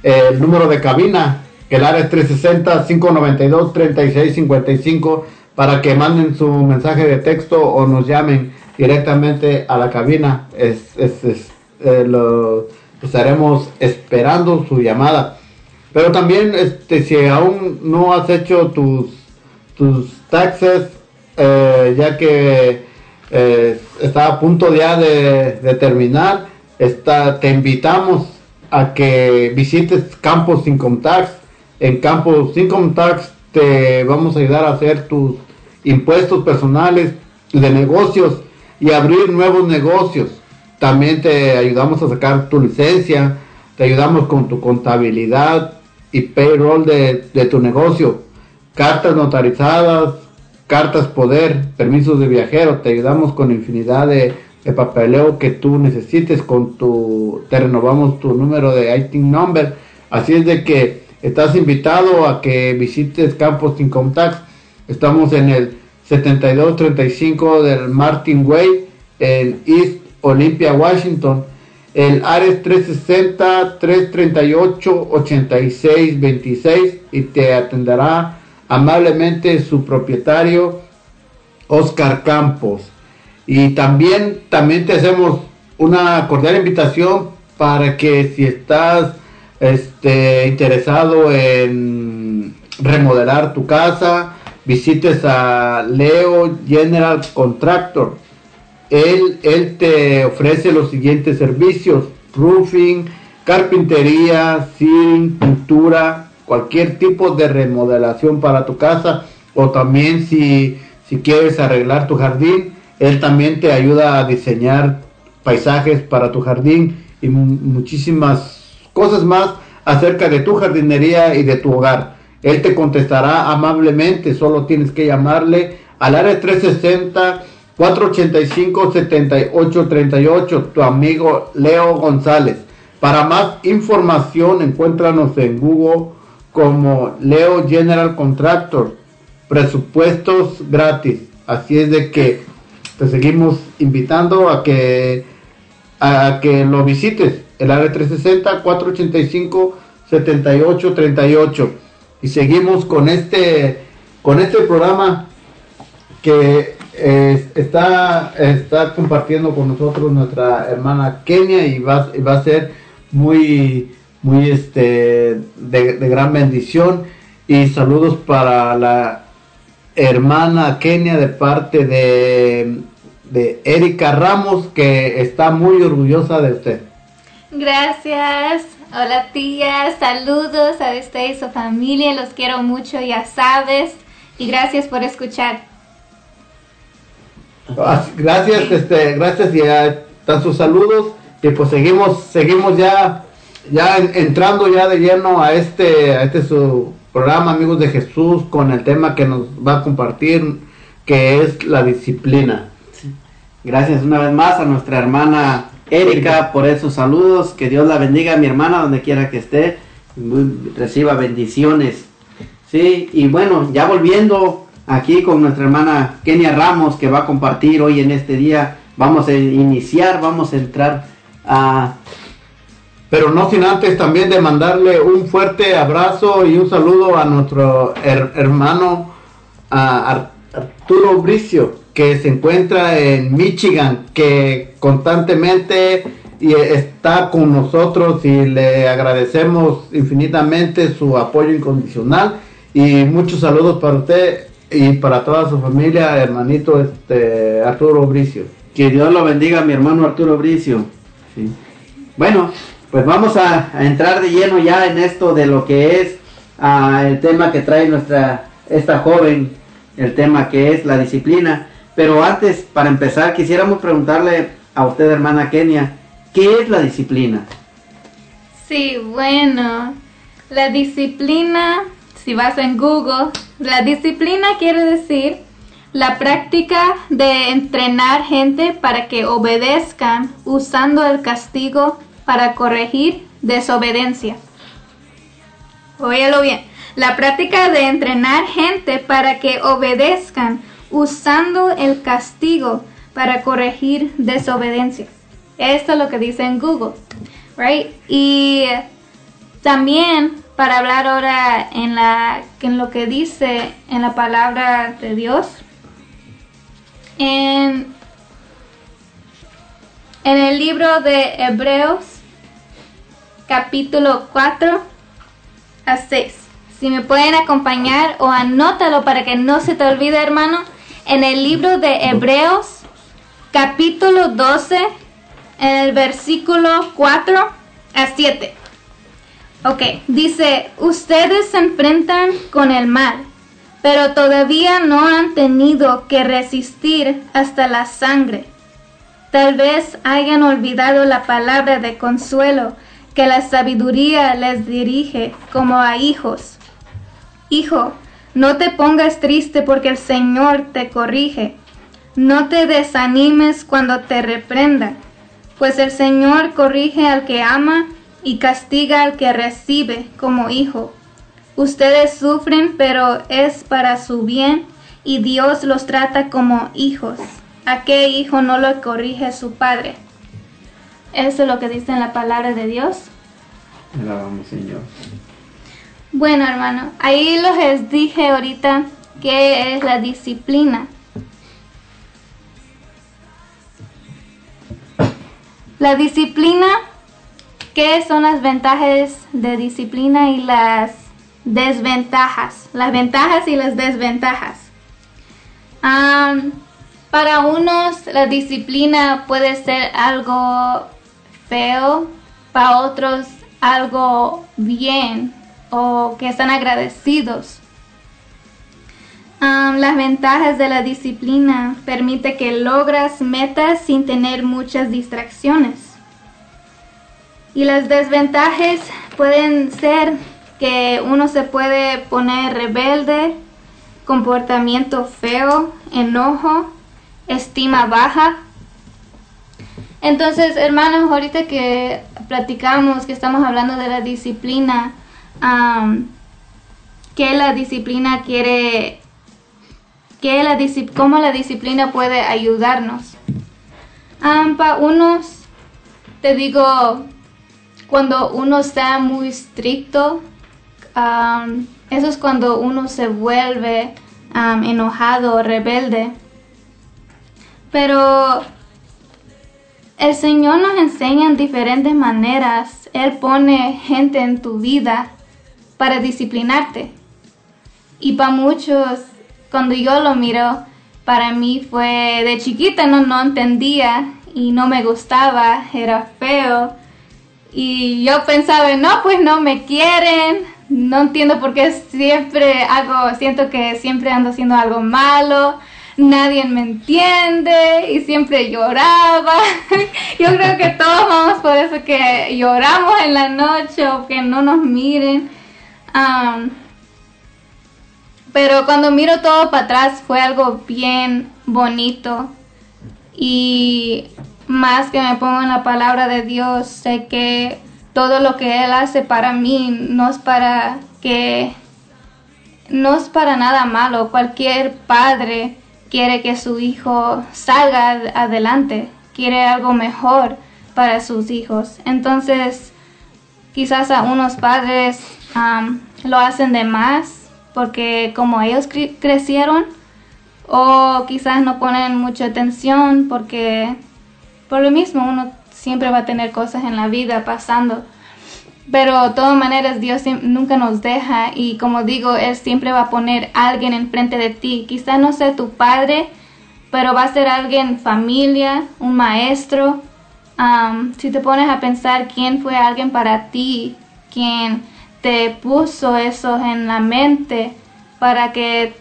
B: el número de cabina, que el área es 360-592-3655, para que manden su mensaje de texto o nos llamen directamente a la cabina. Es, es, eh, lo, estaremos esperando su llamada. Pero también, este, si aún no has hecho tus, tus taxes, eh, ya que eh, está a punto ya de, de terminar, está, te invitamos a que visites Campos Income Tax. En Campos Income Tax te vamos a ayudar a hacer tus impuestos personales de negocios y abrir nuevos negocios. También te ayudamos a sacar tu licencia, te ayudamos con tu contabilidad, y payroll de, de, tu negocio, cartas notarizadas, cartas poder, permisos de viajero, te ayudamos con infinidad de, de, papeleo que tú necesites, con tu, te renovamos tu número de ITIN number, así es de que estás invitado a que visites Campos Income Tax, estamos en el 7235 del Martin Way, en East Olympia, Washington, el Ares 360-338-8626 y te atenderá amablemente su propietario Oscar Campos. Y también, también te hacemos una cordial invitación para que si estás este, interesado en remodelar tu casa, visites a Leo General Contractor él, él te ofrece los siguientes servicios, roofing, carpintería, ceiling, pintura, cualquier tipo de remodelación para tu casa o también si, si quieres arreglar tu jardín, él también te ayuda a diseñar paisajes para tu jardín y muchísimas cosas más acerca de tu jardinería y de tu hogar. Él te contestará amablemente, solo tienes que llamarle al área 360 485-7838, tu amigo Leo González. Para más información, encuéntranos en Google como Leo General Contractor. Presupuestos gratis. Así es de que te seguimos invitando a que a que lo visites. El área 360 485 7838 y seguimos con este con este programa que está, está compartiendo con nosotros nuestra hermana Kenia y va, va a ser muy, muy este, de, de, gran bendición. Y saludos para la hermana Kenia de parte de, de Erika Ramos, que está muy orgullosa de usted.
F: Gracias. Hola tía, saludos a usted y su familia, los quiero mucho, ya sabes. Y gracias por escuchar.
B: Gracias, este, gracias y están sus saludos. Y pues seguimos, seguimos ya, ya entrando ya de lleno a este, a este su programa Amigos de Jesús con el tema que nos va a compartir que es la disciplina.
C: Gracias una vez más a nuestra hermana Erika por esos saludos, que Dios la bendiga mi hermana donde quiera que esté, reciba bendiciones. Sí, y bueno, ya volviendo aquí con nuestra hermana Kenia Ramos que va a compartir hoy en este día. Vamos a iniciar, vamos a entrar a,
B: pero no sin antes también de mandarle un fuerte abrazo y un saludo a nuestro her- hermano Arturo Bricio, que se encuentra en Michigan, que constantemente está con nosotros y le agradecemos infinitamente su apoyo incondicional y muchos saludos para usted y para toda su familia, hermanito este Arturo Bricio.
C: Que Dios lo bendiga, mi hermano Arturo Bricio. Sí. Bueno, pues vamos a, a entrar de lleno ya en esto de lo que es ah, el tema que trae nuestra esta joven, el tema que es la disciplina. Pero antes, para empezar, quisiéramos preguntarle a usted, hermana Kenia, ¿qué es la disciplina?
F: Sí, bueno, la disciplina, si vas en Google, la disciplina quiere decir la práctica de entrenar gente para que obedezcan usando el castigo para corregir desobediencia. Óyelo bien. La práctica de entrenar gente para que obedezcan usando el castigo para corregir desobediencia. Esto es lo que dice en Google. Right? Y también para hablar ahora en, la, en lo que dice en la palabra de Dios. En, en el libro de Hebreos, capítulo 4 a 6. Si me pueden acompañar o anótalo para que no se te olvide, hermano. En el libro de Hebreos, capítulo 12, en el versículo 4 a 7. Ok, dice, ustedes se enfrentan con el mal, pero todavía no han tenido que resistir hasta la sangre. Tal vez hayan olvidado la palabra de consuelo que la sabiduría les dirige como a hijos. Hijo, no te pongas triste porque el Señor te corrige. No te desanimes cuando te reprenda, pues el Señor corrige al que ama y castiga al que recibe como hijo. Ustedes sufren, pero es para su bien y Dios los trata como hijos. ¿A qué hijo no lo corrige su padre? Eso es lo que dice en la palabra de Dios.
C: Alabamos, Señor.
F: Bueno, hermano, ahí les dije ahorita qué es la disciplina. La disciplina, ¿qué son las ventajas de disciplina y las desventajas? Las ventajas y las desventajas. Para unos la disciplina puede ser algo feo, para otros algo bien o que están agradecidos. Las ventajas de la disciplina permite que logras metas sin tener muchas distracciones. Y las desventajas pueden ser que uno se puede poner rebelde, comportamiento feo, enojo, estima baja. Entonces, hermanos, ahorita que platicamos, que estamos hablando de la disciplina, am, que la disciplina quiere, que la cómo la disciplina puede ayudarnos. para unos, te digo, cuando uno está muy estricto, eso es cuando uno se vuelve enojado, rebelde. Pero el Señor nos enseña en diferentes maneras. Él pone gente en tu vida para disciplinarte. Y para muchos, cuando yo lo miro, para mí fue de chiquita, no, no entendía y no me gustaba, era feo. Y yo pensaba, no, pues no me quieren, no entiendo por qué siempre hago, siento que siempre ando haciendo algo malo, nadie me entiende y siempre lloraba. yo creo que todos vamos por eso que lloramos en la noche o que no nos miren. Am, pero cuando miro todo para atrás fue algo bien bonito y más que me pongo en la palabra de Dios, sé que todo lo que Él hace para mí no es para que, no es para nada malo. Cualquier padre quiere que su hijo salga ad- adelante, quiere algo mejor para sus hijos. Entonces, quizás a unos padres am, lo hacen de más porque como ellos cre- crecieron o quizás no ponen mucha atención porque por lo mismo uno siempre va a tener cosas en la vida pasando. Pero de todas maneras Dios nunca nos deja y como digo, Él siempre va a poner a alguien enfrente de ti. Quizás no sea tu padre, pero va a ser alguien familia, un maestro. Am, si te pones a pensar quién fue alguien para ti, quien te puso eso en la mente para que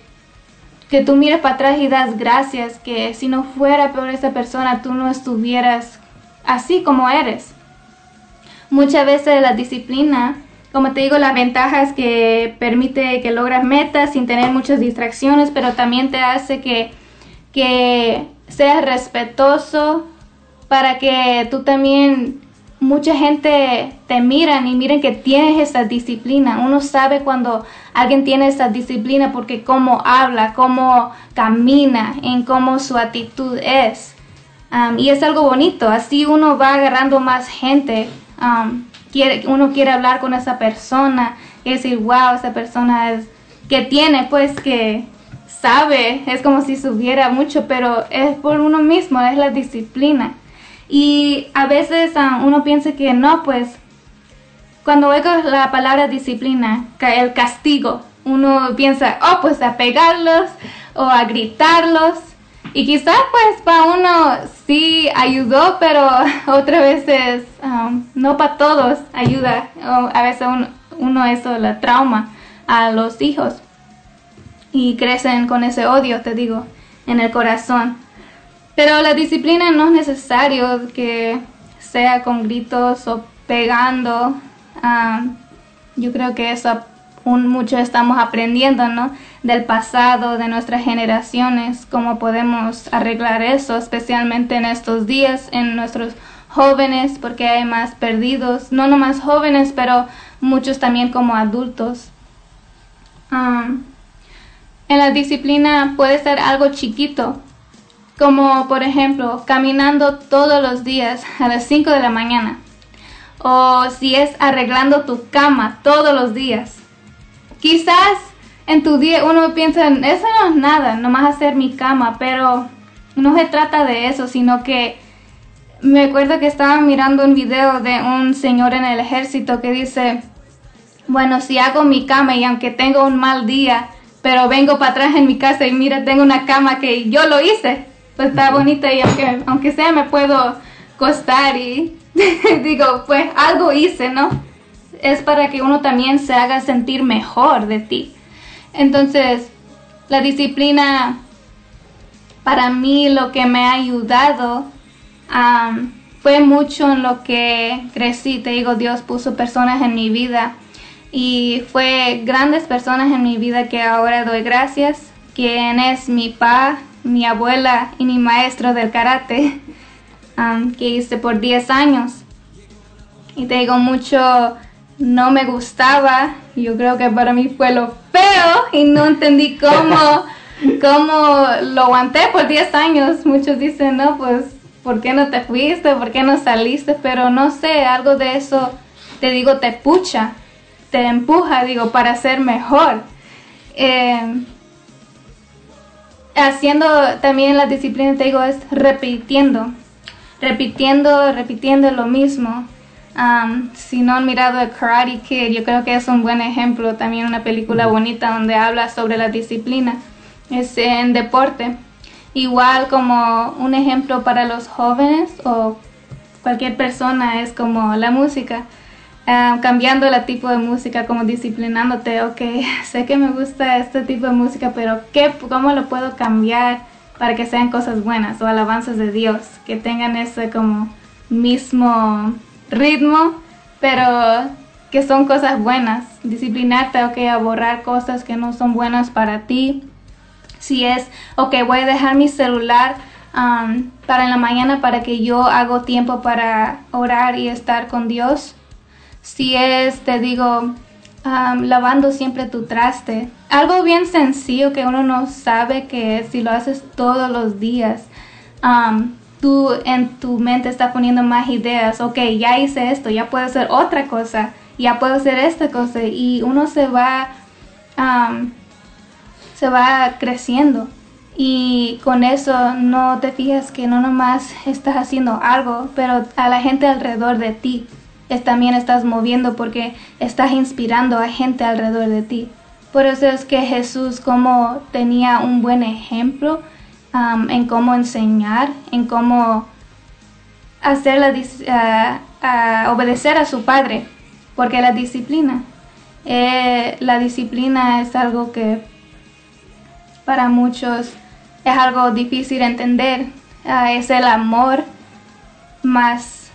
F: que tú mires para atrás y das gracias, que si no fuera por esa persona tú no estuvieras así como eres. Muchas veces la disciplina, como te digo, la ventaja es que permite que logras metas sin tener muchas distracciones, pero también te hace que, que seas respetuoso para que tú también, mucha gente te miran y miren que tienes esa disciplina. Uno sabe cuando alguien tiene esa disciplina porque cómo habla, cómo camina, en cómo su actitud es. Um, y es algo bonito, así uno va agarrando más gente. Um, quiere, uno quiere hablar con esa persona y decir, wow, esa persona es que tiene, pues que sabe, es como si supiera mucho, pero es por uno mismo, es la disciplina. Y a veces um, uno piensa que no, pues cuando oigo la palabra disciplina, el castigo, uno piensa, oh, pues a pegarlos o a gritarlos. Y quizás pues para uno sí ayudó, pero otras veces um, no para todos ayuda. A veces uno, uno eso la trauma a los hijos y crecen con ese odio, te digo, en el corazón. Pero la disciplina no es necesario que sea con gritos o pegando. Ah, yo creo que eso un, mucho estamos aprendiendo, ¿no? Del pasado, de nuestras generaciones, cómo podemos arreglar eso, especialmente en estos días, en nuestros jóvenes, porque hay más perdidos, no nomás jóvenes, pero muchos también como adultos. Ah, en la disciplina puede ser algo chiquito, como por ejemplo caminando todos los días a las 5 de la mañana, o si es arreglando tu cama todos los días. Quizás en tu día uno piensa, eso no es nada, nomás hacer mi cama, pero no se trata de eso, sino que me acuerdo que estaba mirando un video de un señor en el ejército que dice, bueno, si hago mi cama y aunque tengo un mal día, pero vengo para atrás en mi casa y mira, tengo una cama que yo lo hice, pues está bonita y aunque, aunque sea me puedo costar y digo, pues algo hice, ¿no? Es para que uno también se haga sentir mejor de ti. Entonces, la disciplina para mí lo que me ha ayudado um, fue mucho en lo que crecí. Te digo, Dios puso personas en mi vida y fue grandes personas en mi vida que ahora doy gracias. Quien es mi pa, mi abuela y mi maestro del karate um, que hice por 10 años. Y te digo, mucho no me gustaba. Yo creo que para mí fue lo feo y no entendí cómo, cómo lo aguanté por 10 años. Muchos dicen, no, pues, ¿por qué no te fuiste? ¿Por qué no saliste? Pero no sé, algo de eso, te digo, te pucha, te empuja, digo, para ser mejor. Eh, haciendo también la disciplina, te digo, es repitiendo, repitiendo, repitiendo lo mismo. Um, si no han mirado el Karate Kid, yo creo que es un buen ejemplo, también una película bonita donde habla sobre la disciplina, es en deporte. Igual como un ejemplo para los jóvenes o cualquier persona es como la música. Uh, cambiando el tipo de música, como disciplinándote, ok, sé que me gusta este tipo de música, pero ¿qué, ¿cómo lo puedo cambiar para que sean cosas buenas o alabanzas de Dios, que tengan ese como mismo ritmo, pero que son cosas buenas. Disciplinarte, ok, a borrar cosas que no son buenas para ti. Si es, ok, voy a dejar mi celular um, para en la mañana para que yo hago tiempo para orar y estar con Dios. Si es, te digo, lavando siempre tu traste. Algo bien sencillo que uno no sabe que si lo haces todos los días, tú en tu mente estás poniendo más ideas. Ok, ya hice esto, ya puedo hacer otra cosa. ya puedo hacer esta cosa y uno se va, se va creciendo. Y con eso no te fijas que no nomás estás haciendo algo, pero a la gente alrededor de ti también estás moviendo porque estás inspirando a gente alrededor de ti. Por eso es que Jesús como tenía un buen ejemplo am, en cómo enseñar, en cómo hacer la dis- ah, ah, obedecer a su padre, porque la disciplina, eh, la disciplina es algo que para muchos es algo difícil de entender, Ah, es el amor más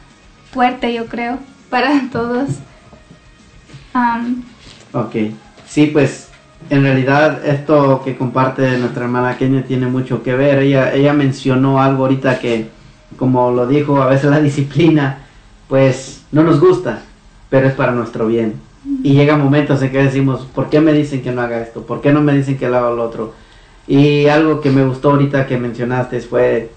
F: fuerte yo creo para todos. Am,
C: Ok, sí, pues en realidad esto que comparte nuestra hermana Kenia tiene mucho que ver. Ella, ella mencionó algo ahorita que, como lo dijo, a veces la disciplina, pues no nos gusta, pero es para nuestro bien. Y llega momentos en que decimos, ¿por qué me dicen que no haga esto? ¿Por qué no me dicen que lo haga lo otro? Y algo que me gustó ahorita que mencionaste fue,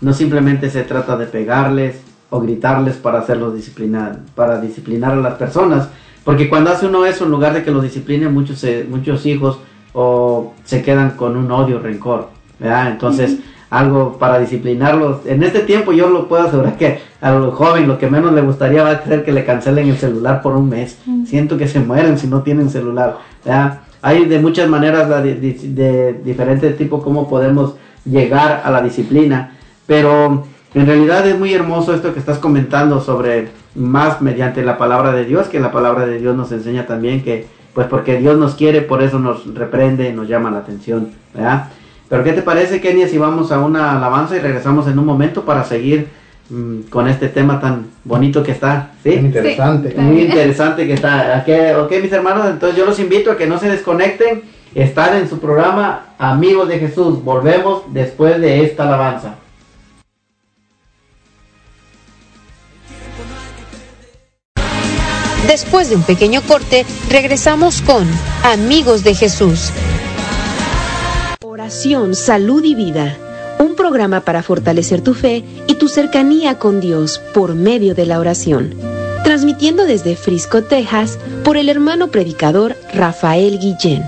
C: no simplemente se trata de pegarles o gritarles para hacerlos disciplinar, para disciplinar a las personas, porque cuando hace uno eso, en lugar de que los discipline, muchos, se- muchos hijos o se quedan con un odio, rencor, ¿verdad? Entonces, algo para disciplinarlos. En este tiempo yo lo puedo asegurar que a los jóvenes lo que menos le gustaría va a ser que le cancelen el celular por un mes. Siento que se mueren si no tienen celular, ¿verdad? Hay de muchas maneras di- di- de, diferentes tipos cómo podemos llegar a la disciplina, pero en realidad es muy hermoso esto que estás comentando sobre más mediante la palabra de Dios, que la palabra de Dios nos enseña también que, pues porque Dios nos quiere, por eso nos reprende, nos llama la atención, ¿verdad? Pero ¿qué te parece, Kenia, si vamos a una alabanza y regresamos en un momento para seguir mm, con este tema tan bonito que está? ¿Sí?
B: Muy interesante.
F: Sí.
C: Muy interesante que está. ¿A qué- ok, mis hermanos, entonces yo los invito a que no se desconecten. Están en su programa Amigos de Jesús. Volvemos después de esta alabanza.
A: Después de un pequeño corte, regresamos con Amigos de Jesús. Oración, salud y vida. Un programa para fortalecer tu fe y tu cercanía con Dios por medio de la oración. Transmitiendo desde Frisco, Texas, por el hermano predicador Rafael Guillén.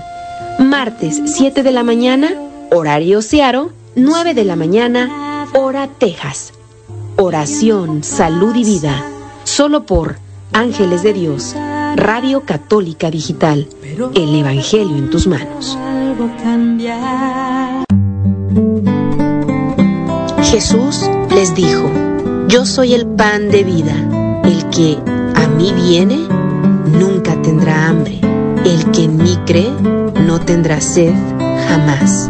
A: Martes, 7 de la mañana, horario Searo, 9 de la mañana, hora Texas. Oración, salud y vida. Solo por Ángeles de Dios, Radio Católica Digital. El Evangelio en tus manos. Jesús les dijo, Yo soy el pan de vida. El que a mí viene, nunca tendrá hambre. El que en mí cree, no tendrá sed jamás.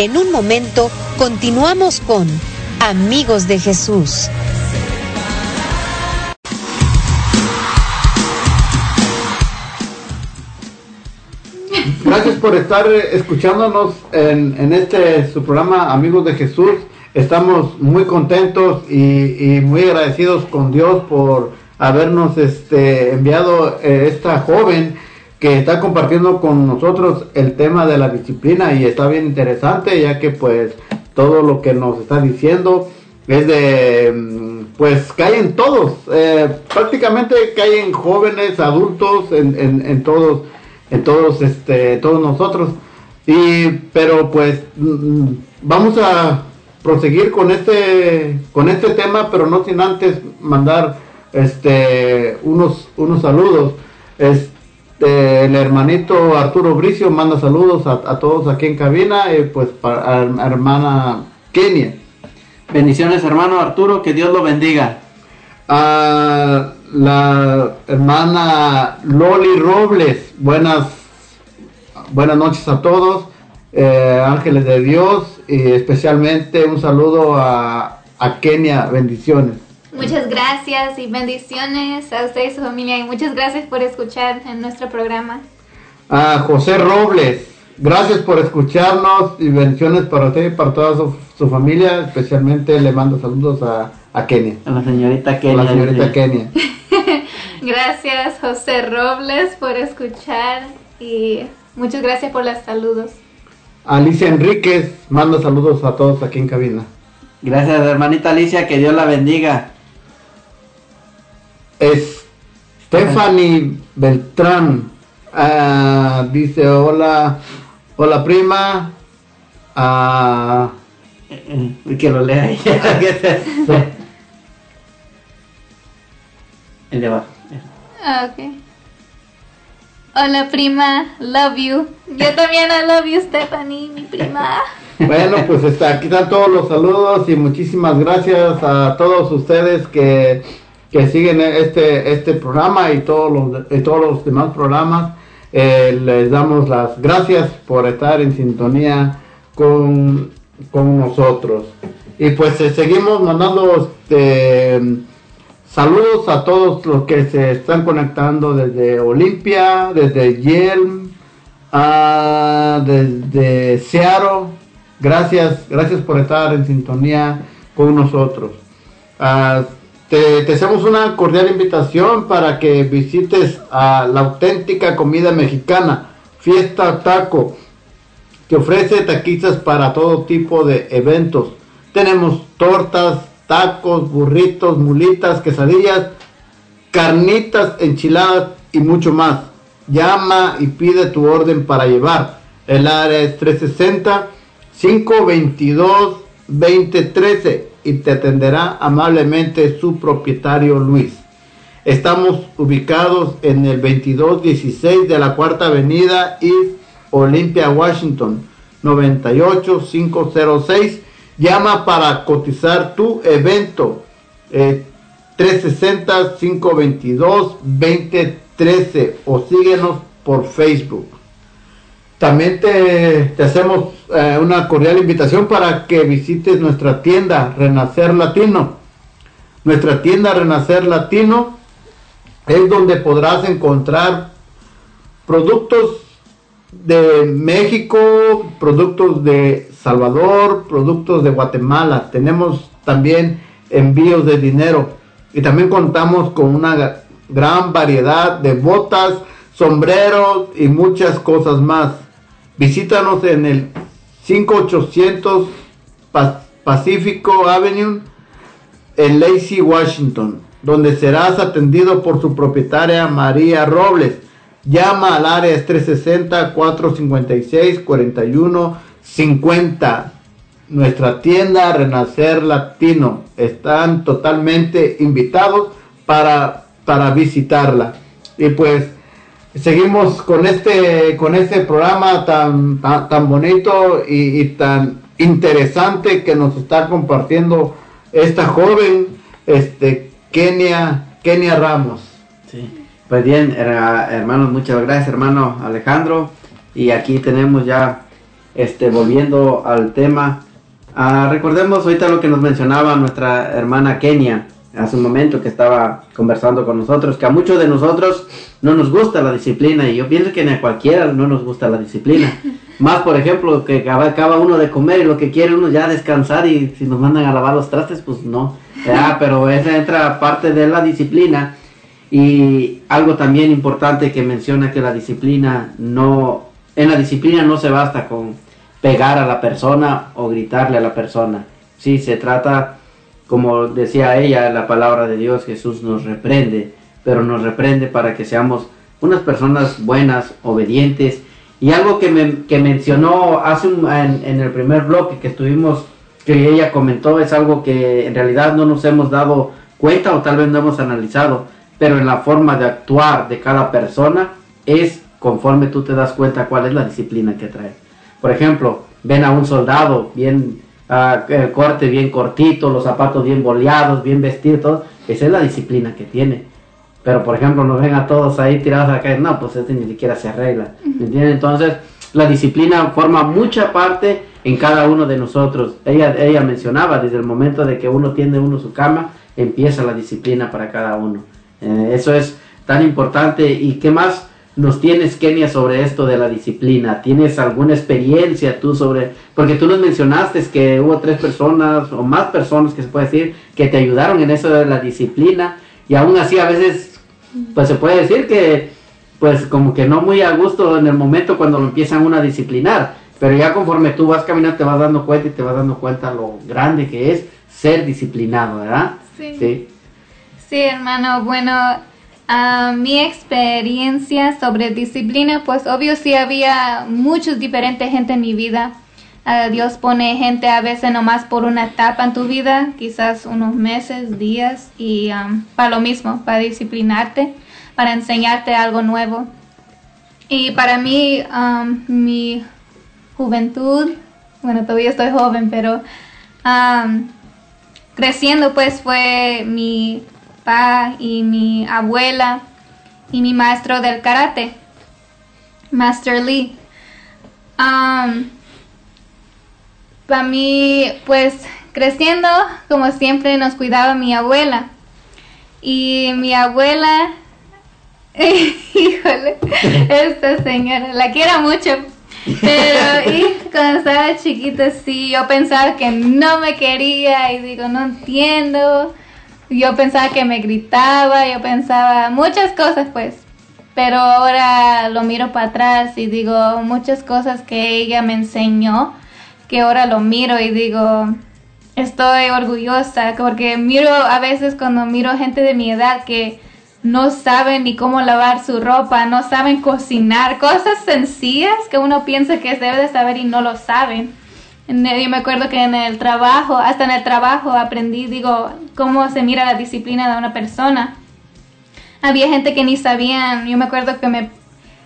A: En un momento, continuamos con Amigos de Jesús.
B: Gracias por estar eh, escuchándonos en, este su programa Amigos de Jesús. Estamos muy contentos y, y muy agradecidos con Dios por habernos este, enviado eh, esta joven que está compartiendo con nosotros el tema de la disciplina y está bien interesante ya que pues todo lo que nos está diciendo es de mm, pues caen todos eh, prácticamente caen jóvenes adultos en, en, todos en todos este todos nosotros. Y pero pues mm, vamos a proseguir con este con este tema pero no sin antes mandar este unos unos saludos el hermanito Arturo Bricio manda saludos a, a todos aquí en cabina y pues para a hermana Kenia
C: Bendiciones, hermano Arturo, que Dios lo bendiga.
B: a la hermana Loli Robles. Buenas, buenas noches a todos, eh, ángeles de Dios, y especialmente un saludo a, a Kenia. Bendiciones.
F: Muchas gracias y bendiciones a usted y su familia y muchas gracias por escuchar en nuestro programa.
B: A José Robles, gracias por escucharnos y bendiciones para usted y para toda su, su familia. Especialmente le mando saludos a, a Kenia.
C: A la señorita
B: A
C: Kenia.
B: la señorita. Kenia.
F: Gracias José Robles por escuchar y muchas gracias por los saludos.
B: Alicia Enríquez, manda saludos a todos aquí en cabina.
C: Gracias, hermanita Alicia, que Dios la bendiga.
B: Es Stephanie Beltrán. ah, dice hola, hola prima.
C: Eh, eh, Que lo lea ella. El de abajo.
F: Ah, Ok. Hola prima, love you. Yo también I love you Stephanie, mi prima.
B: bueno, pues está, aquí están todos los saludos y muchísimas gracias a todos ustedes que, que siguen este, este programa y todos los, y todos los demás programas. Eh, les damos las gracias por estar en sintonía con, con nosotros. Y pues eh, seguimos mandando este, saludos a todos los que se están conectando desde Olimpia, desde Yelm, ah, desde Seattle. Gracias, gracias por estar en sintonía con nosotros. Ah, te, hacemos una cordial invitación para que visites a la auténtica comida mexicana, Fiesta Taco, que ofrece taquitas para todo tipo de eventos. Tenemos tortas, tacos, burritos, mulitas, quesadillas, carnitas, enchiladas y mucho más. Llama y pide tu orden para llevar. El área es 360 522 2013 y te atenderá amablemente su propietario Luis. Estamos ubicados en el 2216 de la Cuarta Avenida East Olympia, Washington 98506. Llama para cotizar tu evento. eh, 360-522-2013 o síguenos por Facebook. También te, hacemos eh, una cordial invitación para que visites nuestra tienda Renacer Latino. Nuestra tienda Renacer Latino es donde podrás encontrar productos de México, productos de Salvador, productos de Guatemala. Tenemos también envíos de dinero y también contamos con una gran variedad de botas, sombreros y muchas cosas más. Visítanos en el 5800 Pa- Pacífico Avenue en Lacey, Washington, donde serás atendido por su propietaria María Robles. Llama al área 360-456-4150. Nuestra tienda Renacer Latino. Están totalmente invitados para, para visitarla. Y pues seguimos con este, con este programa tan, tan, tan bonito y, y tan interesante que nos está compartiendo esta joven, este, Kenia, Kenia Ramos.
C: Sí. Pues bien, her- hermanos, muchas gracias, hermano Alejandro. Y aquí tenemos ya, este, volviendo al tema. Ah, recordemos ahorita lo que nos mencionaba nuestra hermana Kenia hace un momento que estaba conversando con nosotros, que a muchos de nosotros no nos gusta la disciplina y yo pienso que ni a cualquiera no nos gusta la disciplina. Más, por ejemplo, que acaba, uno de comer y lo que quiere uno ya descansar y si nos mandan a lavar los trastes, pues no. Ya, pero esa entra parte de la disciplina. Y algo también importante que menciona que la disciplina no, en la disciplina no se basta con pegar a la persona o gritarle a la persona. Sí, se trata, como decía ella, la palabra de Dios, Jesús nos reprende, pero nos reprende para que seamos unas personas buenas, obedientes. Y algo que, me, que mencionó hace en, en el primer bloque que estuvimos, que ella comentó, es algo que en realidad no nos hemos dado cuenta o tal vez no hemos analizado, pero en la forma de actuar de cada persona es conforme tú te das cuenta cuál es la disciplina que trae. Por ejemplo, ven a un soldado bien, ah, el corte bien cortito, los zapatos bien boleados, bien vestidos, todo, esa es la disciplina que tiene. Pero por ejemplo, nos ven a todos ahí tirados a la calle, no, pues este ni siquiera se arregla. ¿Me entienden? Entonces, la disciplina forma mucha parte en cada uno de nosotros. Ella, ella mencionaba, desde el momento de que uno tiende uno su cama, empieza la disciplina para cada uno. Eh, eso es tan importante y qué más nos tienes, Kenia, sobre esto de la disciplina? ¿Tienes alguna experiencia tú sobre...? Porque tú nos mencionaste que hubo tres personas o más personas, que se puede decir, que te ayudaron en eso de la disciplina y aún así a veces, pues se puede decir que, pues como que no muy a gusto en el momento cuando lo empiezan uno a disciplinar, pero ya conforme tú vas caminando te vas dando cuenta y te vas dando cuenta lo grande que es ser disciplinado, ¿verdad?
F: Sí.
C: Sí.
F: Sí, hermano, bueno, ah, mi experiencia sobre disciplina, pues obvio sí había muchos diferentes gente en mi vida. Ah, Dios pone gente a veces nomás por una etapa en tu vida, quizás unos meses, días, y am, para lo mismo, para disciplinarte, para enseñarte algo nuevo. Y para mí, am, mi juventud, bueno, todavía estoy joven, pero am, creciendo pues fue mi papá y mi abuela y mi maestro del karate, Master Lee. para mí pues creciendo como siempre nos cuidaba mi abuela y mi abuela, híjole, esta señora, la quiero mucho, pero y cuando estaba chiquita sí, yo pensaba que no me quería y digo, no entiendo. Yo pensaba que me gritaba, yo pensaba muchas cosas pues. Pero ahora lo miro para atrás y digo muchas cosas que ella me enseñó, que ahora lo miro y digo, estoy orgullosa, porque miro a veces cuando miro gente de mi edad que no saben ni cómo lavar su ropa, no saben cocinar, cosas sencillas que uno piensa que debe de saber y no lo saben. Yo me acuerdo que en el trabajo, hasta en el trabajo aprendí, digo, cómo se mira la disciplina de una persona. Había gente que ni sabían, yo me acuerdo que me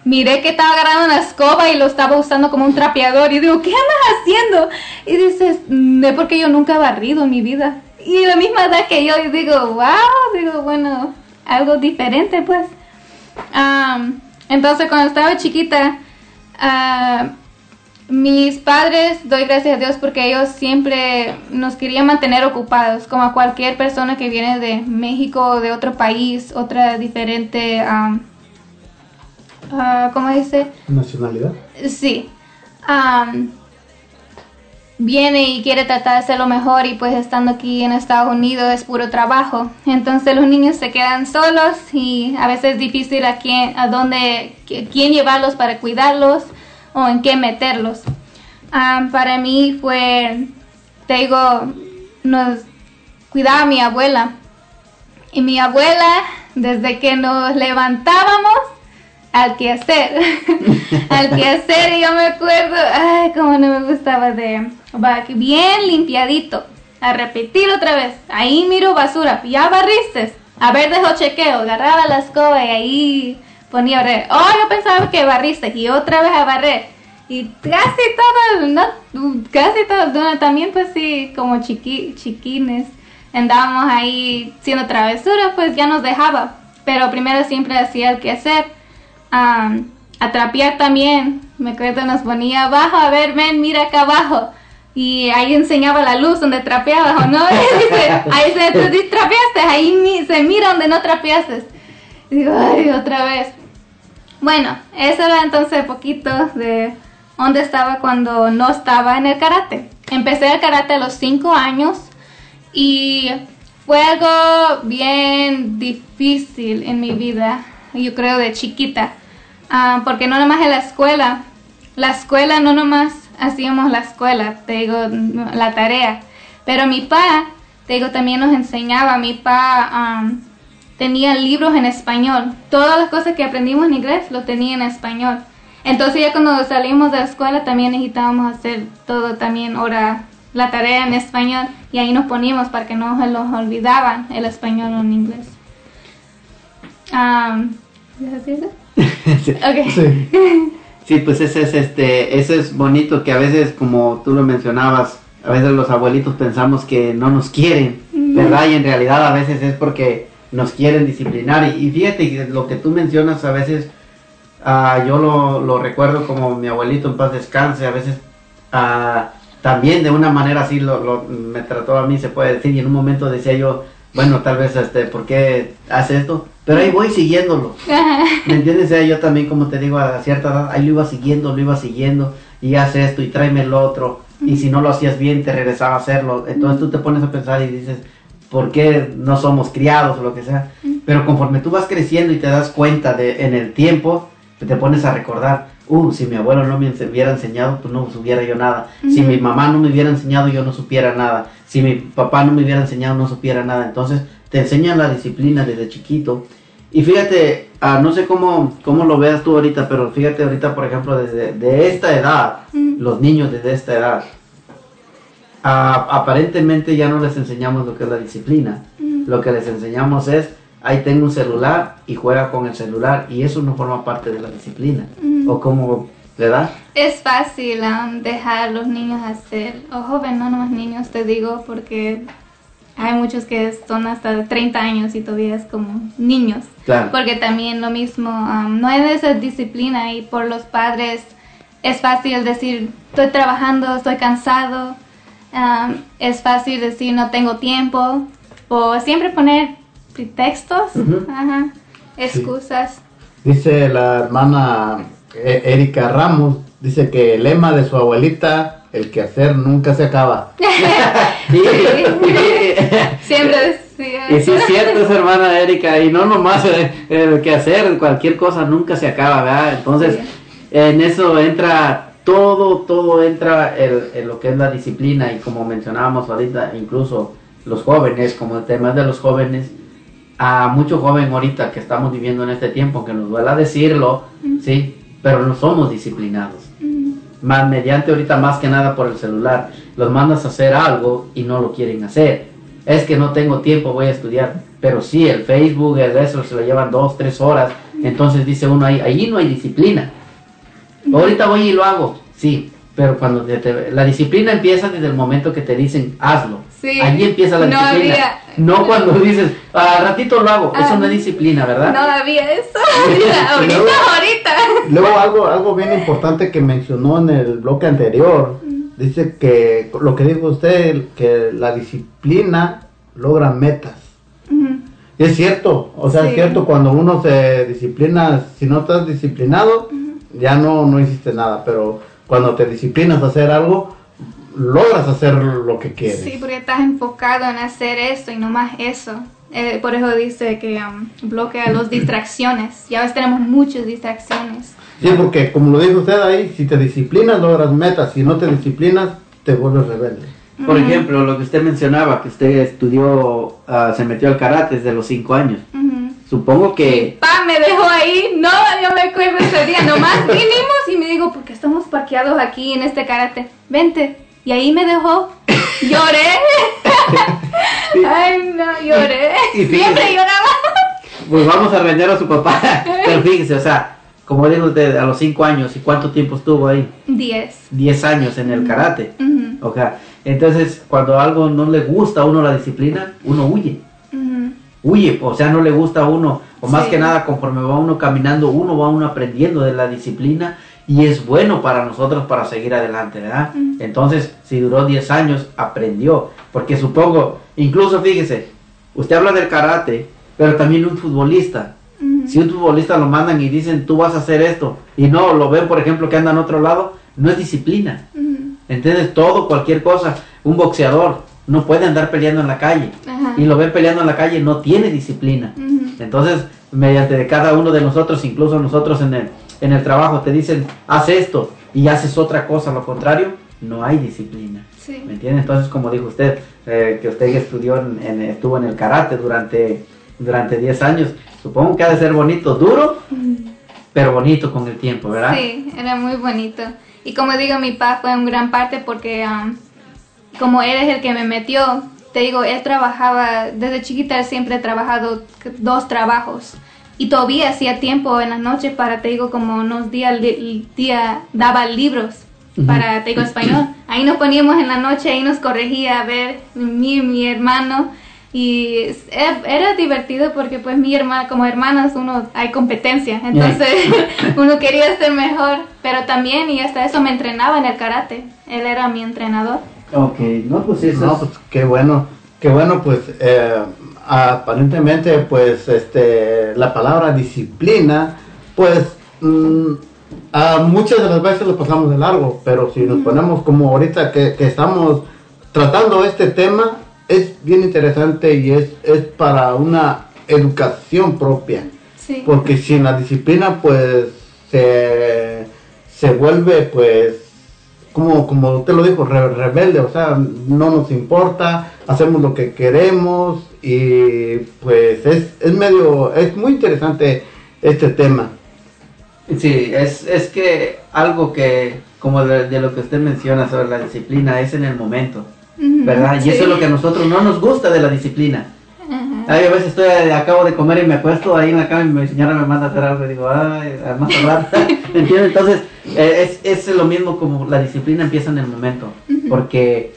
F: miré que estaba agarrando una escoba y lo estaba usando como un trapeador y digo, ¿qué andas haciendo? Y dices, no porque yo nunca he barrido en mi vida. Y la misma edad que yo, y digo, wow, digo, bueno, algo diferente pues. Am, entonces cuando estaba chiquita, ah, mis padres, doy gracias a Dios porque ellos siempre nos querían mantener ocupados, como a cualquier persona que viene de México o de otro país, otra diferente, ah, ¿cómo dice?
B: Nacionalidad.
F: Sí. Viene y quiere tratar de hacer lo mejor y pues estando aquí en Estados Unidos es puro trabajo. Entonces los niños se quedan solos y a veces es difícil a quién, a dónde, qui- quién llevarlos para cuidarlos o en qué meterlos. Am, para mí fue, te digo, nos cuidaba mi abuela. Y mi abuela, desde que nos levantábamos, al quehacer, al quehacer, y yo me acuerdo, ay, como no me gustaba de, que bien limpiadito, a repetir otra vez, ahí miro basura, ya barriste, a ver, dejo chequeo, agarraba la escoba y ahí ponía a barrer, oh, yo pensaba que barriste, y otra vez a barrer, y casi todos, no, casi todos, no, también pues sí, como chiqui, chiquines, andábamos ahí haciendo travesuras, pues ya nos dejaba, pero primero siempre hacía el quehacer, am, a trapear también. Me acuerdo, nos ponía abajo, a ver, ven, mira acá abajo. Y ahí enseñaba la luz donde trapeabas, ¿o no? Dice, ahí se, tú trapeaste, ahí se mira donde no trapeaste. Y digo, ay, otra vez. Bueno, eso era entonces poquito de dónde estaba cuando no estaba en el karate. Empecé el karate a los 5 años y fue algo bien difícil en mi vida, yo creo de chiquita, Ah, porque no nomás en la escuela, la escuela no nomás hacíamos la escuela, te digo, la tarea, pero mi pa, te digo, también nos enseñaba, mi pa am, tenía libros en español, todas las cosas que aprendimos en inglés lo tenía en español. Entonces ya cuando salimos de la escuela también necesitábamos hacer todo también ahora la tarea en español y ahí nos poníamos para que no se nos olvidaban el español o en inglés. Am, ¿ya decir eso? Ok.
B: Sí.
C: Sí, pues ese es este, eso es bonito que a veces, como tú lo mencionabas, a veces los abuelitos pensamos que no nos quieren, ¿verdad? Y en realidad a veces es porque nos quieren disciplinar. Y, y fíjate lo que tú mencionas a veces, ah, yo lo, lo recuerdo como mi abuelito en paz descanse, a veces ah, también de una manera así lo, lo- me trató a mí, se puede decir, y en un momento decía yo, bueno, tal vez, este, ¿por qué hace esto? Pero ahí voy siguiéndolo. ¿Me entiendes? Sea, yo también, como te digo, a cierta edad, ahí lo iba siguiendo, lo iba siguiendo, y hace esto, y tráeme el otro, y si no lo hacías bien, te regresaba a hacerlo. Entonces tú te pones a pensar y dices, ¿por qué no somos criados o lo que sea? Pero conforme tú vas creciendo y te das cuenta de en el tiempo, te pones a recordar, uh, si mi abuelo no me hubiera enseñado, pues no supiera yo nada. Si mi mamá no me hubiera enseñado, yo no supiera nada. Si mi papá no me hubiera enseñado, no supiera nada. Entonces te enseñan la disciplina desde chiquito. Y fíjate, ah, no sé cómo, cómo lo veas tú ahorita, pero fíjate ahorita, por ejemplo, desde de esta edad, los niños desde esta edad, ah, aparentemente ya no les enseñamos lo que es la disciplina. Lo que les enseñamos es, ahí tengo un celular y juega con el celular y eso no forma parte de la disciplina. O como, ¿verdad?
F: Es fácil um, dejar a los niños hacer, o jóvenes, no nomás niños, te digo, porque hay muchos que son hasta de 30 años y todavía es como niños.
C: Claro.
F: Porque también lo mismo, um, no hay esa disciplina y por los padres es fácil decir, estoy trabajando, estoy cansado. Um, es fácil decir, no tengo tiempo. O siempre poner pretextos, ajá, excusas.
B: Dice la hermana eh, Erika Ramos, dice que el lema de su abuelita, el quehacer nunca se acaba.
F: Siempre decía.
C: y sí es cierto, esa hermana Erika, y no nomás eh, eh, que hacer, cualquier cosa nunca se acaba, ¿verdad? Entonces, en eso entra todo, todo entra en, en lo que es la disciplina y como mencionábamos ahorita, incluso los jóvenes, como el tema de los jóvenes, a mucho joven ahorita que estamos viviendo en este tiempo, que nos duela decirlo, sí, pero no somos disciplinados. Más mediante ahorita más que nada por el celular, los mandas a hacer algo y no lo quieren hacer. Es que no tengo tiempo, voy a estudiar. Pero sí, el Facebook, el eso se lo llevan dos, tres horas. Entonces dice uno ahí, ahí no hay disciplina. Ahorita voy y lo hago, sí. Pero cuando te- te- la disciplina empieza desde el momento que te dicen hazlo.
F: Sí.
C: Ahí empieza la
F: No
C: disciplina.
F: había-
C: No cuando dices, al ratito lo hago. Eso
F: Ah.
C: no es disciplina, ¿verdad?
F: No había eso.
B: Y luego-
F: ahorita, ahorita.
B: Luego algo, algo bien importante que mencionó en el bloque anterior, dice que lo que dijo usted, que la disciplina logra metas.
F: Ujú.
B: Y es cierto, o sea, es
F: Sí.
B: cierto, cuando uno se disciplina, si no estás disciplinado, ya no, no hiciste nada, pero cuando te disciplinas a hacer algo, logras hacer lo que quieres.
F: Sí, porque estás enfocado en hacer esto y no más eso. Eh, por eso dice que um, bloquea las distracciones. Ya ves, tenemos muchas distracciones.
B: Sí, porque como lo dijo usted ahí, si te disciplinas, logras metas, si no te disciplinas, te vuelves rebelde.
C: Por ejemplo, lo que usted mencionaba, que usted estudió, ah, se metió al karate desde los cinco años.
F: Ujú.
C: Supongo que...
F: Pa me dejó ahí, no, yo me acuerdo ese día, nomás vinimos y me digo, porque estamos parqueados aquí en este karate, vente. Y ahí me dejó, lloré. Ay, no, lloré.
C: Y
F: Siempre lloraba.
C: Pues vamos a vender a su papá. Pero fíjese, o sea, como dijo usted, a los cinco años, ¿y cuánto tiempo estuvo ahí?
F: Diez.
C: Diez años en el karate.
F: Ujú,
C: O sea, entonces cuando algo no le gusta a uno la disciplina, uno huye. Huye, o sea, no le gusta a uno. O más
F: Sí.
C: que nada, conforme va uno caminando, uno va uno aprendiendo de la disciplina y es bueno para nosotros para seguir adelante, ¿verdad?
F: Mm.
C: Entonces, si duró 10 años, aprendió. Porque supongo, incluso fíjese, usted habla del karate, pero también un futbolista. Si un futbolista lo mandan y dicen, tú vas a hacer esto, y no, lo ven, por ejemplo, que anda en otro lado, no es disciplina.
F: Ujú.
C: ¿Entiendes? Todo, cualquier cosa. Un boxeador no puede andar peleando en la calle.
F: Ajá.
C: Y lo ven peleando en la calle, no tiene disciplina. Entonces, mediante de cada uno de nosotros, incluso nosotros en el, en el trabajo, te dicen, haz esto y haces otra cosa, lo contrario, no hay disciplina.
F: Sí.
C: ¿Me entiende? Entonces, como dijo usted, eh, que usted estudió, en, en- estuvo en el karate durante, durante 10 años, supongo que ha de ser bonito, duro, pero bonito con el tiempo, ¿verdad?
F: Sí, era muy bonito. Y como digo, mi papá fue en gran parte porque um, como él es el que me metió, te digo, él trabajaba, desde chiquita él siempre ha trabajado dos trabajos. Y todavía hacía tiempo en las noches para, te digo, como unos días, li- día, daba libros para, te digo, español. Ahí nos poníamos en la noche, ahí nos corregía a ver, mi, mi hermano. Y era, divertido porque pues mi hermana, como hermanas, uno hay competencia. Entonces uno quería ser mejor. Pero también, y hasta eso me entrenaba en el karate. Él era mi entrenador.
C: Ok, no, pues eso
B: No,
C: es-
B: pues qué bueno, qué bueno, pues eh, aparentemente pues este la palabra disciplina pues mm, a muchas de las veces lo pasamos de largo pero si nos ponemos como ahorita que, que estamos tratando este tema es bien interesante y es, es para una educación propia
F: Sí.
B: porque sin la disciplina pues se, se vuelve pues como como usted lo dijo re- rebelde o sea no nos importa hacemos lo que queremos y pues es, es medio es muy interesante este tema
C: Sí, es, es que algo que, como de, de lo que usted menciona sobre la disciplina, es en el momento, ¿verdad? Y eso es lo que a nosotros no nos gusta de la disciplina. Ay, a veces estoy, acabo de comer y me acuesto ahí en la cama y mi señora me manda a hacer algo y digo, ay, más hablar. ¿Entiendes? Entonces, eh, es, es lo mismo como la disciplina empieza en el momento. Porque,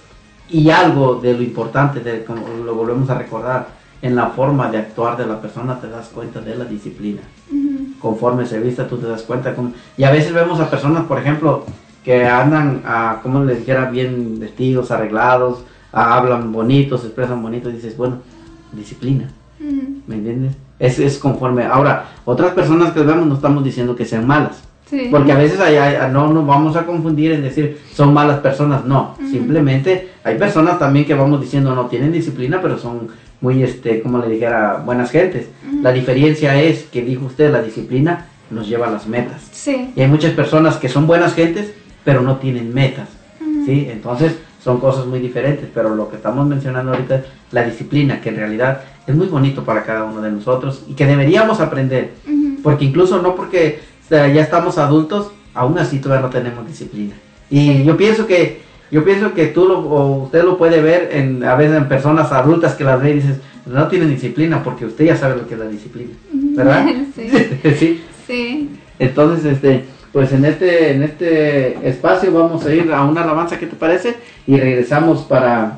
C: y algo de lo importante, de, como lo volvemos a recordar, en la forma de actuar de la persona te das cuenta de la disciplina
F: Ujú.
C: conforme se vista tú te das cuenta cómo- y a veces vemos a personas por ejemplo que andan a como les dijera bien vestidos arreglados a- hablan bonitos se expresan bonitos y dices bueno disciplina. ¿me entiendes? es, es conforme ahora otras personas que vemos no estamos diciendo que sean malas
F: Sí.
C: porque a veces hay- hay- no nos vamos a confundir en decir son malas personas, no. Simplemente hay personas también que vamos diciendo no tienen disciplina, pero son muy, este, como le dijera, buenas gentes. La diferencia es que dijo usted, la disciplina nos lleva a las metas.
F: Sí.
C: Y hay muchas personas que son buenas gentes, pero no tienen metas. ¿sí? Entonces son cosas muy diferentes, pero lo que estamos mencionando ahorita es la disciplina, que en realidad es muy bonito para cada uno de nosotros y que deberíamos aprender.
F: Ujú.
C: Porque incluso no porque o sea, ya estamos adultos, aún así todavía no tenemos disciplina. Y yo pienso que yo pienso que tú lo, o usted lo puede ver en, a veces en personas adultas que las ve y dices, no tienen disciplina porque usted ya sabe lo que es la disciplina, ¿verdad?
F: Sí.
C: sí.
F: Sí.
C: Entonces, este, pues en este, en este espacio vamos a ir a una alabanza, ¿qué te parece? Y regresamos para,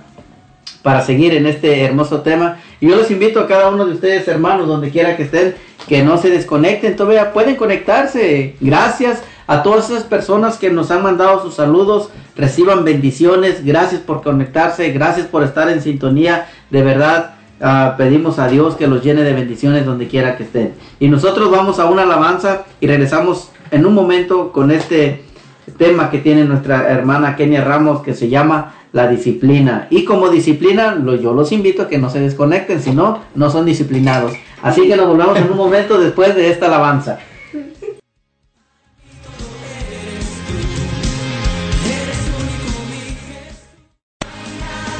C: para seguir en este hermoso tema. Y yo los invito a cada uno de ustedes, hermanos, donde quiera que estén, que no se desconecten, todavía pueden conectarse. Gracias a todas esas personas que nos han mandado sus saludos, reciban bendiciones, gracias por conectarse, gracias por estar en sintonía, de verdad. ah, pedimos a Dios que los llene de bendiciones donde quiera que estén. Y nosotros vamos a una alabanza y regresamos en un momento con este tema que tiene nuestra hermana Kenia Ramos que se llama la disciplina. Y como disciplina, yo los invito a que no se desconecten, si no, no son disciplinados. Así que nos volvemos en un momento después de esta alabanza.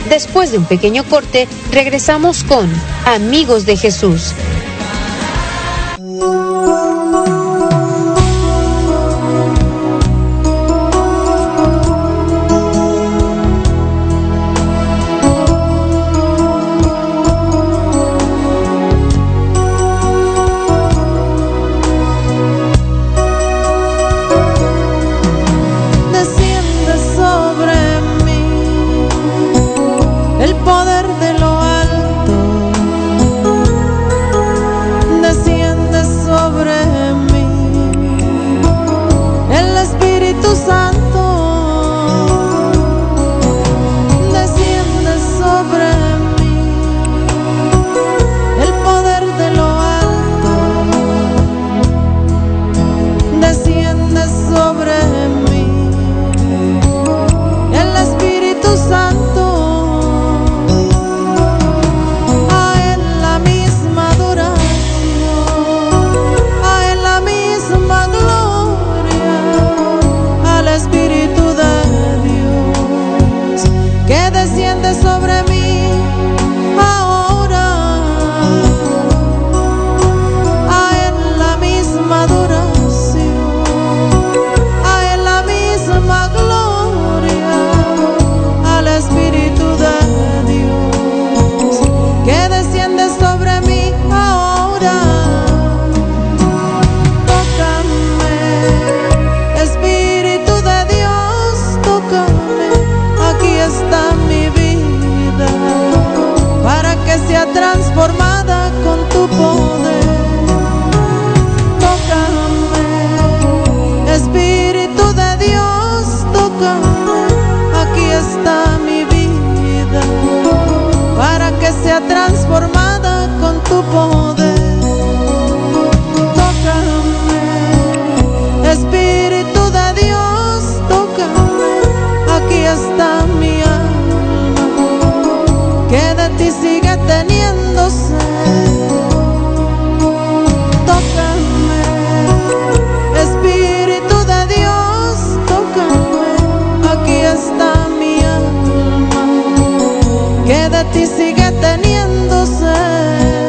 A: Después de un pequeño corte, regresamos con Amigos de Jesús.
I: sigue
A: teniéndose.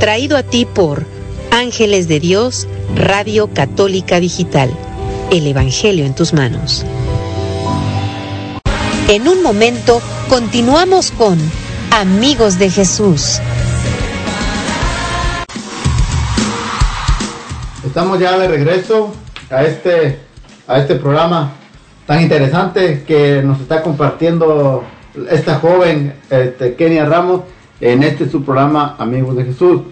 A: Traído a ti por Ángeles de Dios, Radio Católica Digital. El Evangelio en tus manos. En un momento continuamos con Amigos de Jesús.
B: Estamos ya de regreso a este, a este programa tan interesante que nos está compartiendo esta joven, este, Kenia Ramos, en este su programa Amigos de Jesús.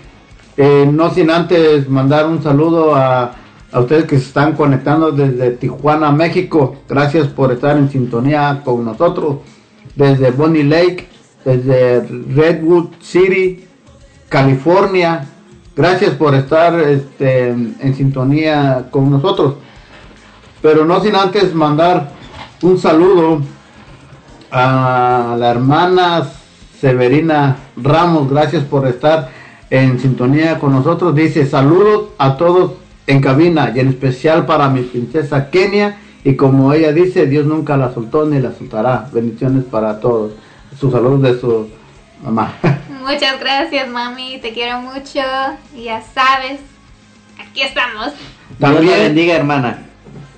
B: Eh, no sin antes mandar un saludo a, a ustedes que se están conectando desde Tijuana, México. Gracias por estar en sintonía con nosotros. Desde Bonnie Lake, desde Redwood City, California. Gracias por estar este, en sintonía con nosotros. Pero no sin antes mandar un saludo a la hermana Severina Ramos. Gracias por estar en sintonía con nosotros. Dice saludos a todos en cabina y en especial para mi princesa Kenia. Y como ella dice, Dios nunca la soltó ni la soltará. Bendiciones para todos. Sus saludos de su mamá.
F: Muchas gracias, mami. Te quiero mucho. Y ya sabes, aquí estamos.
C: Dios
B: También,
C: bendiga, hermana.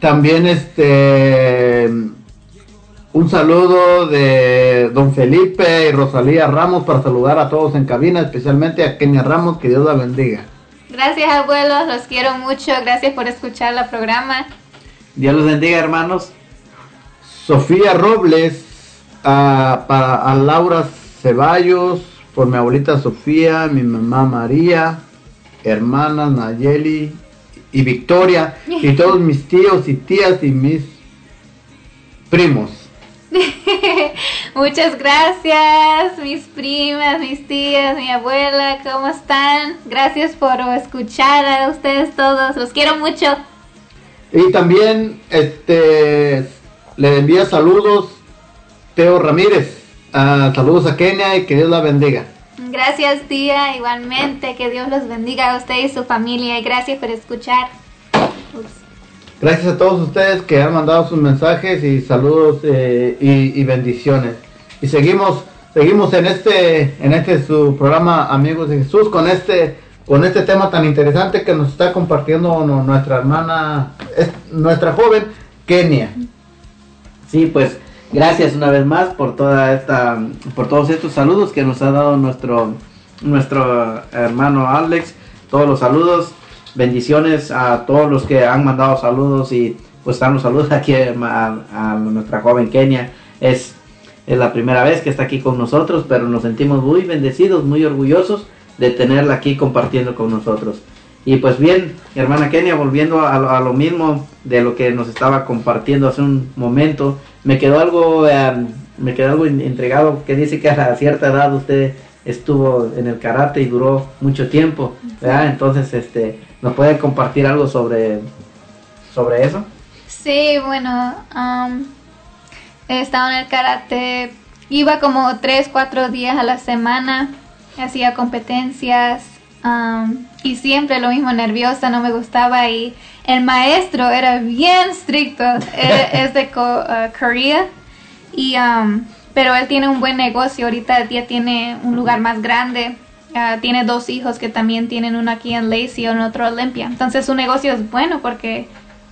B: también este un saludo de don Felipe y Rosalía Ramos para saludar a todos en cabina, especialmente a Kenia Ramos, que Dios la bendiga.
F: Gracias, abuelos. Los quiero mucho. Gracias por escuchar el programa.
C: Dios los bendiga, hermanos.
B: Sofía Robles, a, para, a Laura Ceballos, por mi abuelita Sofía, mi mamá María, hermanas Nayeli y Victoria, y todos mis tíos y tías y mis primos.
F: Muchas gracias, mis primas, mis tías, mi abuela, ¿cómo están? Gracias por escuchar a ustedes todos, los quiero mucho.
B: Y también este le envía saludos Teo Ramírez. Ah, saludos a Kenia y que Dios la bendiga.
F: Gracias, tía, igualmente, que Dios los bendiga a usted y su familia y gracias por escuchar. Ups.
B: Gracias a todos ustedes que han mandado sus mensajes y saludos eh, y, bendiciones. Y seguimos, seguimos en este, en este su programa Amigos de Jesús con este, con este tema tan interesante que nos está compartiendo nuestra hermana, es- nuestra joven Kenia.
C: Sí, pues gracias una vez más por toda esta, por todos estos saludos que nos ha dado nuestro, nuestro hermano Alex. Todos los saludos, bendiciones a todos los que han mandado saludos y pues dan los saludos aquí a, a- nuestra joven Kenia. Es, es la primera vez que está aquí con nosotros, pero nos sentimos muy bendecidos, muy orgullosos de tenerla aquí compartiendo con nosotros. Y pues bien, hermana Kenia, volviendo a, lo- a lo mismo de lo que nos estaba compartiendo hace un momento. Me quedó algo, eh, me quedó algo entregado que dice que a la cierta edad usted estuvo en el karate y duró mucho tiempo, ¿verdad? Entonces, este, ¿nos puede compartir algo sobre, sobre eso?
F: Sí, bueno, um, he estado en el karate, iba como tres, cuatro días a la semana, hacía competencias um, y siempre lo mismo, nerviosa, no me gustaba y el maestro era bien estricto, era- es de Co- uh, Corea y um, pero él tiene un buen negocio, ahorita ya tiene un lugar más grande. Ah, tiene dos hijos que también tienen uno aquí en Lacey y otro en Olympia. Entonces su negocio es bueno porque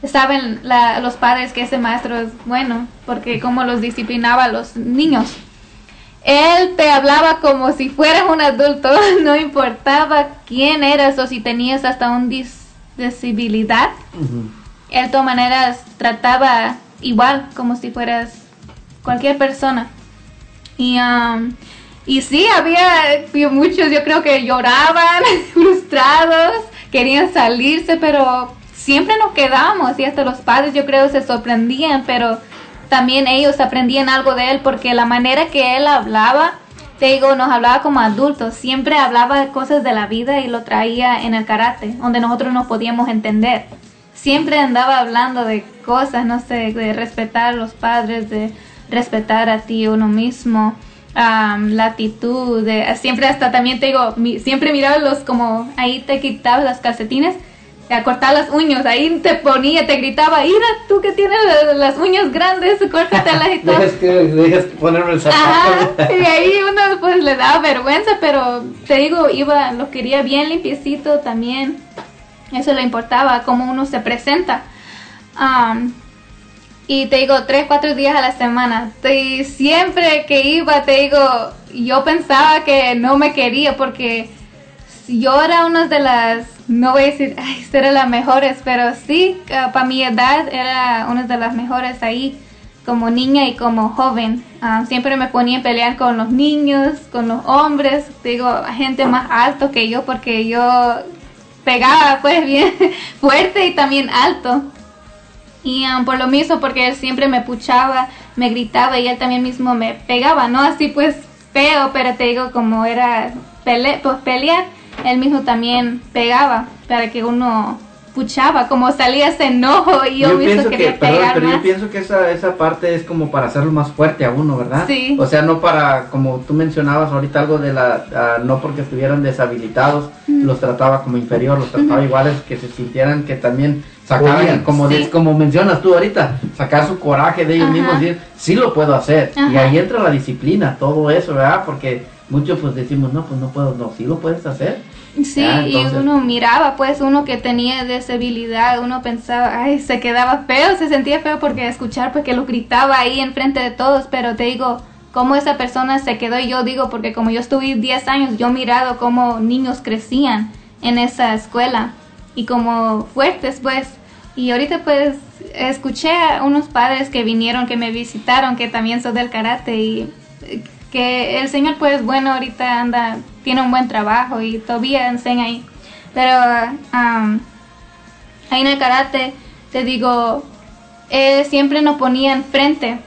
F: saben la- los padres que ese maestro es bueno porque como los disciplinaba a los niños. Él te hablaba como si fueras un adulto, no importaba quién eras o si tenías hasta un dis- disabilidad. Él de todas maneras trataba igual como si fueras cualquier persona. Y, um, y sí, había muchos, yo creo que lloraban, frustrados, querían salirse, pero siempre nos quedamos y hasta los padres yo creo se sorprendían, pero también ellos aprendían algo de él porque la manera que él hablaba, te digo, nos hablaba como adultos, siempre hablaba de cosas de la vida y lo traía en el karate, donde nosotros nos podíamos entender. Siempre andaba hablando de cosas, no sé, de respetar a los padres, de respetar a ti uno mismo, am, la actitud, de, siempre hasta también te digo, mi- siempre miraba los como ahí te quitabas las calcetines, a cortar las uñas, ahí te ponía, te gritaba, mira tú que tienes la- las uñas grandes, córtatelas y todo.
C: Dejas que, dejas que ponerme el
F: Ajá,
C: zapato.
F: y ahí uno pues le daba vergüenza, pero te digo, iba, lo quería bien limpiecito también. Eso le importaba, cómo uno se presenta. Am, y te digo, tres, cuatro días a la semana. Y siempre que iba, te digo, yo pensaba que no me quería porque yo era una de las, no voy a decir, ay, era las mejores, pero sí, para mi edad era una de las mejores ahí, como niña y como joven. Ah, siempre me ponía a pelear con los niños, con los hombres, te digo, gente más alto que yo, porque yo pegaba pues bien fuerte y también alto. Y um, por lo mismo, porque él siempre me puchaba, me gritaba y él también mismo me pegaba, ¿no? Así pues feo, pero te digo, como era pele pues pelear, él mismo también pegaba para que uno puchaba, como salía ese enojo y yo,
C: Yo
F: mismo
C: pienso que,
F: quería
C: perdón,
F: pegar
C: pero yo pienso que esa, esa parte es como para hacerlo más fuerte a uno, ¿verdad?
F: Sí.
C: O sea, no para, como tú mencionabas ahorita algo de la, ah, no porque estuvieran deshabilitados, los trataba como inferior, los trataba iguales, que se sintieran que también sacaran,
B: Podían.
C: como, de-
F: Sí.
C: como mencionas tú ahorita, sacar su coraje de ellos
F: Ajá.
C: mismos, decir, sí lo puedo hacer. Y ahí entra la disciplina, todo eso, ¿verdad? Porque muchos pues decimos, no, pues no puedo, no, sí lo puedes hacer.
F: Sí,
C: entonces-
F: y uno miraba, pues uno que tenía deshabilidad, uno pensaba, ay, se quedaba feo, se sentía feo porque escuchar, porque lo gritaba ahí enfrente de todos, pero te digo, cómo esa persona se quedó, y yo digo, porque como yo estuve 10 años, yo he mirado cómo niños crecían en esa escuela, y como fuertes, pues, y ahorita pues escuché a unos padres que vinieron, que me visitaron, que también son del karate, y eh, que el señor pues bueno ahorita anda tiene un buen trabajo y todavía enseña ahí. Pero um, ahí en el karate te digo él siempre nos ponía enfrente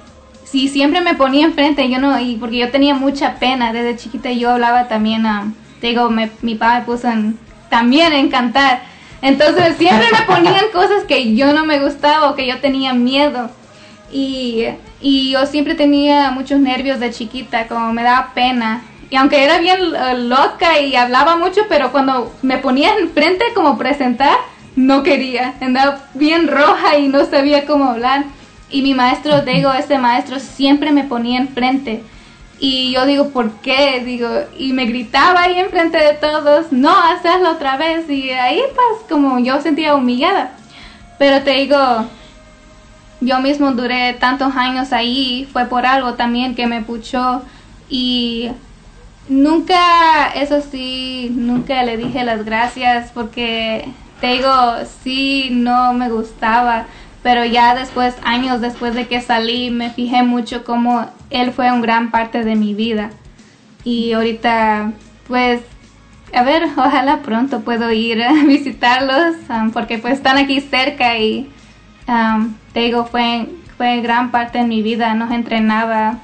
F: sí siempre me ponía enfrente yo no y porque yo tenía mucha pena desde chiquita yo hablaba también um, te digo me- mi papá me puso en- también en cantar entonces siempre me ponían cosas que yo no me gustaba o que yo tenía miedo y, y yo siempre tenía muchos nervios de chiquita, como me daba pena. Y aunque era bien eh, loca y hablaba mucho, pero cuando me ponía enfrente como presentar, no quería. Andaba bien roja y no sabía cómo hablar. Y mi maestro, digo, ese maestro siempre me ponía enfrente. Y yo digo, ¿por qué? Digo, y me gritaba ahí enfrente de todos, no, hazlo otra vez. Y ahí pues como yo sentía humillada. Pero te digo, yo mismo duré tantos años ahí, fue por algo también que me puchó y nunca, eso sí, nunca le dije las gracias porque te digo, sí, no me gustaba, pero ya después, años después de que salí, me fijé mucho cómo él fue un gran parte de mi vida. Y ahorita, pues, a ver, ojalá pronto puedo ir a visitarlos um, porque pues están aquí cerca y Am, te digo, fue, fue gran parte de mi vida, nos entrenaba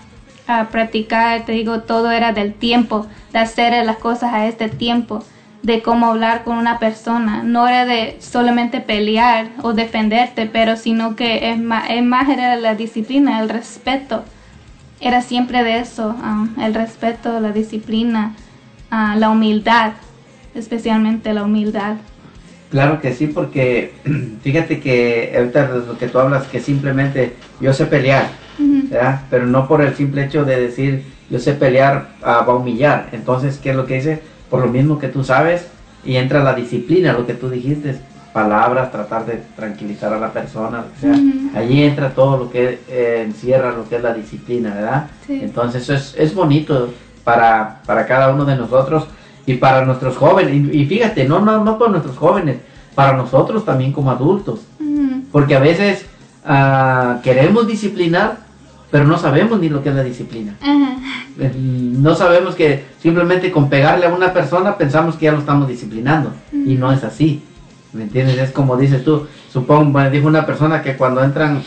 F: a practicar, te digo, todo era del tiempo, de hacer las cosas a este tiempo, de cómo hablar con una persona, no era de solamente pelear o defenderte, pero sino que es más, es más era la disciplina, el respeto, era siempre de eso, am, el respeto, la disciplina, ah, la humildad, especialmente la humildad.
C: Claro que sí, porque fíjate que ahorita lo que tú hablas, que simplemente yo sé pelear. ¿verdad? Pero no por el simple hecho de decir yo sé pelear, ah, va a humillar. Entonces, ¿qué es lo que dice? Por lo mismo que tú sabes, y entra la disciplina, lo que tú dijiste, palabras, tratar de tranquilizar a la persona, que sea.
F: Ujú.
C: Allí entra todo lo que eh, encierra lo que es la disciplina, ¿verdad?
F: Sí.
C: Entonces, eso es, es bonito para, para cada uno de nosotros y para nuestros jóvenes. Y, y fíjate, no, no, no para nuestros jóvenes, para nosotros también como adultos.
F: Ujú.
C: Porque a veces ah, queremos disciplinar, pero no sabemos ni lo que es la disciplina. No sabemos que simplemente con pegarle a una persona pensamos que ya lo estamos disciplinando. Y no es así. ¿Me entiendes? Es como dices tú. Supongo, bueno, dijo una persona que cuando entran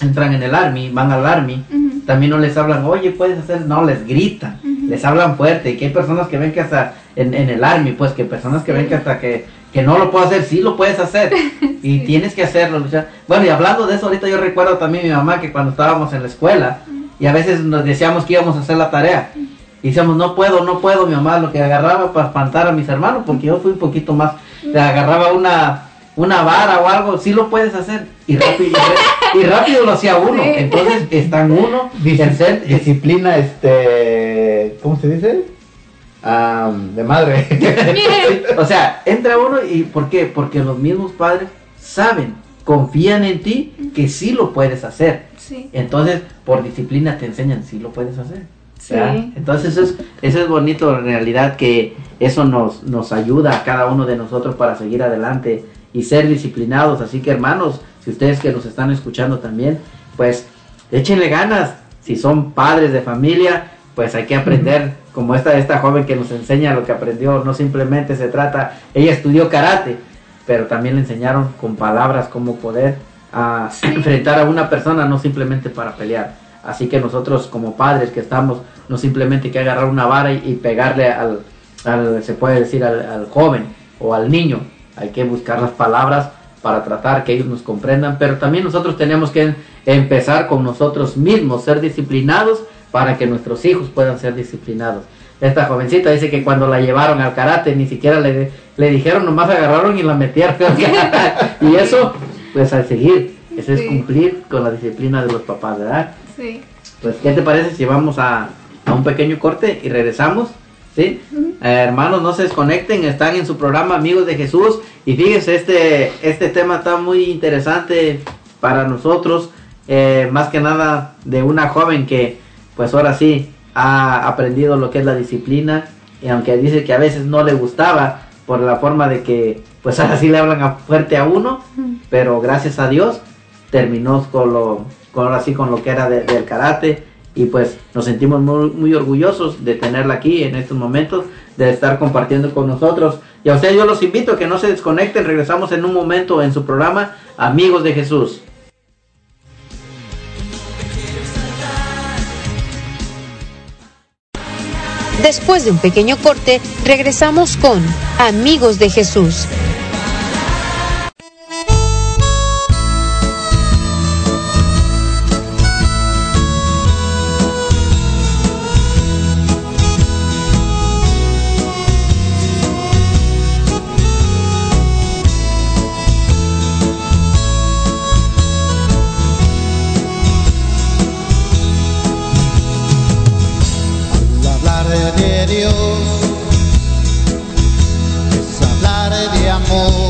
C: entran en el army, van al army, también no les hablan, oye, puedes hacer, no, les gritan, les hablan fuerte, y que hay personas que ven que hasta en, en el army, pues que personas que ven que hasta que, que no lo puedo hacer, sí lo puedes hacer, y
F: Sí.
C: tienes que hacerlo. sea, bueno, y hablando de eso, ahorita yo recuerdo también a mi mamá que cuando estábamos en la escuela, y a veces nos decíamos que íbamos a hacer la tarea, y decíamos, no puedo, no puedo, mi mamá lo que agarraba para espantar a mis hermanos, porque yo fui un poquito más, le agarraba una, una vara o algo, sí lo puedes hacer, y rápido, y rápido lo hacía uno, entonces están uno,
B: Dis-
C: el ser,
B: disciplina, este, ¿cómo se dice? Ah, de madre.
C: o sea, entra uno y ¿por qué? Porque los mismos padres saben, confían en ti que sí lo puedes hacer.
F: Sí.
C: Entonces, por disciplina te enseñan si lo puedes hacer.
F: Sí.
C: Entonces, eso es, eso es bonito en realidad que eso nos, nos ayuda a cada uno de nosotros para seguir adelante y ser disciplinados. Así que, hermanos, si ustedes que nos están escuchando también, pues échenle ganas. Si son padres de familia, pues hay que aprender, como esta, esta joven que nos enseña lo que aprendió. No simplemente se trata, ella estudió karate, pero también le enseñaron con palabras cómo poder ah, enfrentar a una persona, no simplemente para pelear. Así que nosotros como padres que estamos, no simplemente hay que agarrar una vara y, y pegarle al, al, se puede decir, al, al joven o al niño. Hay que buscar las palabras para tratar que ellos nos comprendan, pero también nosotros tenemos que empezar con nosotros mismos, ser disciplinados para que nuestros hijos puedan ser disciplinados. Esta jovencita dice que cuando la llevaron al karate ni siquiera le, le dijeron, nomás agarraron y la metieron. y eso, pues al seguir, eso es cumplir con la disciplina de los papás, ¿verdad?
F: Sí.
C: Pues, ¿qué te parece si vamos a, a un pequeño corte y regresamos? ¿Sí? Eh, hermanos, no se desconecten, están en su programa Amigos de Jesús. Y fíjense, este, este tema está muy interesante para nosotros. eh, más que nada de una joven que, pues ahora sí, ha aprendido lo que es la disciplina. Y aunque dice que a veces no le gustaba por la forma de que, pues ahora sí le hablan a- fuerte a uno. Pero gracias a Dios terminó con lo, con ahora sí con lo que era de- del karate y pues nos sentimos muy, muy orgullosos de tenerla aquí en estos momentos, de estar compartiendo con nosotros. Y a ustedes yo los invito a que no se desconecten, regresamos en un momento en su programa Amigos de Jesús.
A: Después de un pequeño corte, regresamos con Amigos de Jesús.
G: Dios. Es hablar de amor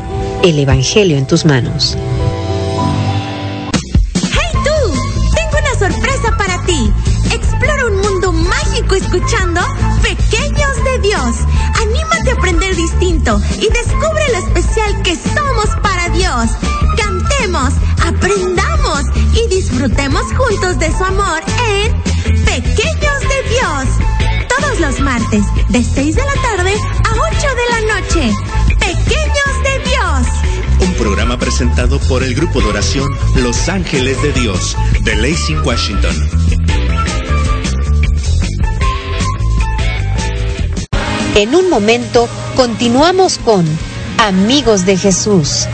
A: El Evangelio en tus manos.
H: ¡Hey tú! Tengo una sorpresa para ti. Explora un mundo mágico escuchando Pequeños de Dios. Anímate a aprender distinto y descubre lo especial que somos para Dios. Cantemos, aprendamos y disfrutemos juntos de su amor en Pequeños de Dios. Todos los martes, de 6 de la tarde a 8 de la noche.
J: Programa presentado por el grupo de oración Los Ángeles de Dios de Lacey, Washington.
A: En un momento continuamos con Amigos de Jesús.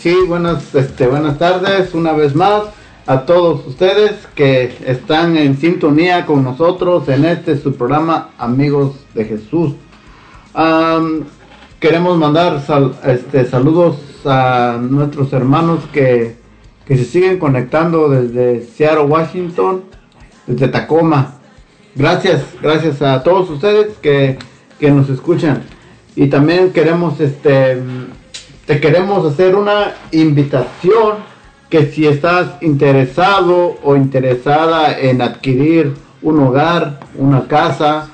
B: Sí, buenas, este, buenas tardes una vez más a todos ustedes que están en sintonía con nosotros en este su programa Amigos de Jesús. Queremos mandar este, saludos a nuestros hermanos que, que se siguen conectando desde Seattle, Washington, desde Tacoma. Gracias, gracias a todos ustedes que, que nos escuchan. Y también queremos este te queremos hacer una invitación que si estás interesado o interesada en adquirir un hogar, una casa,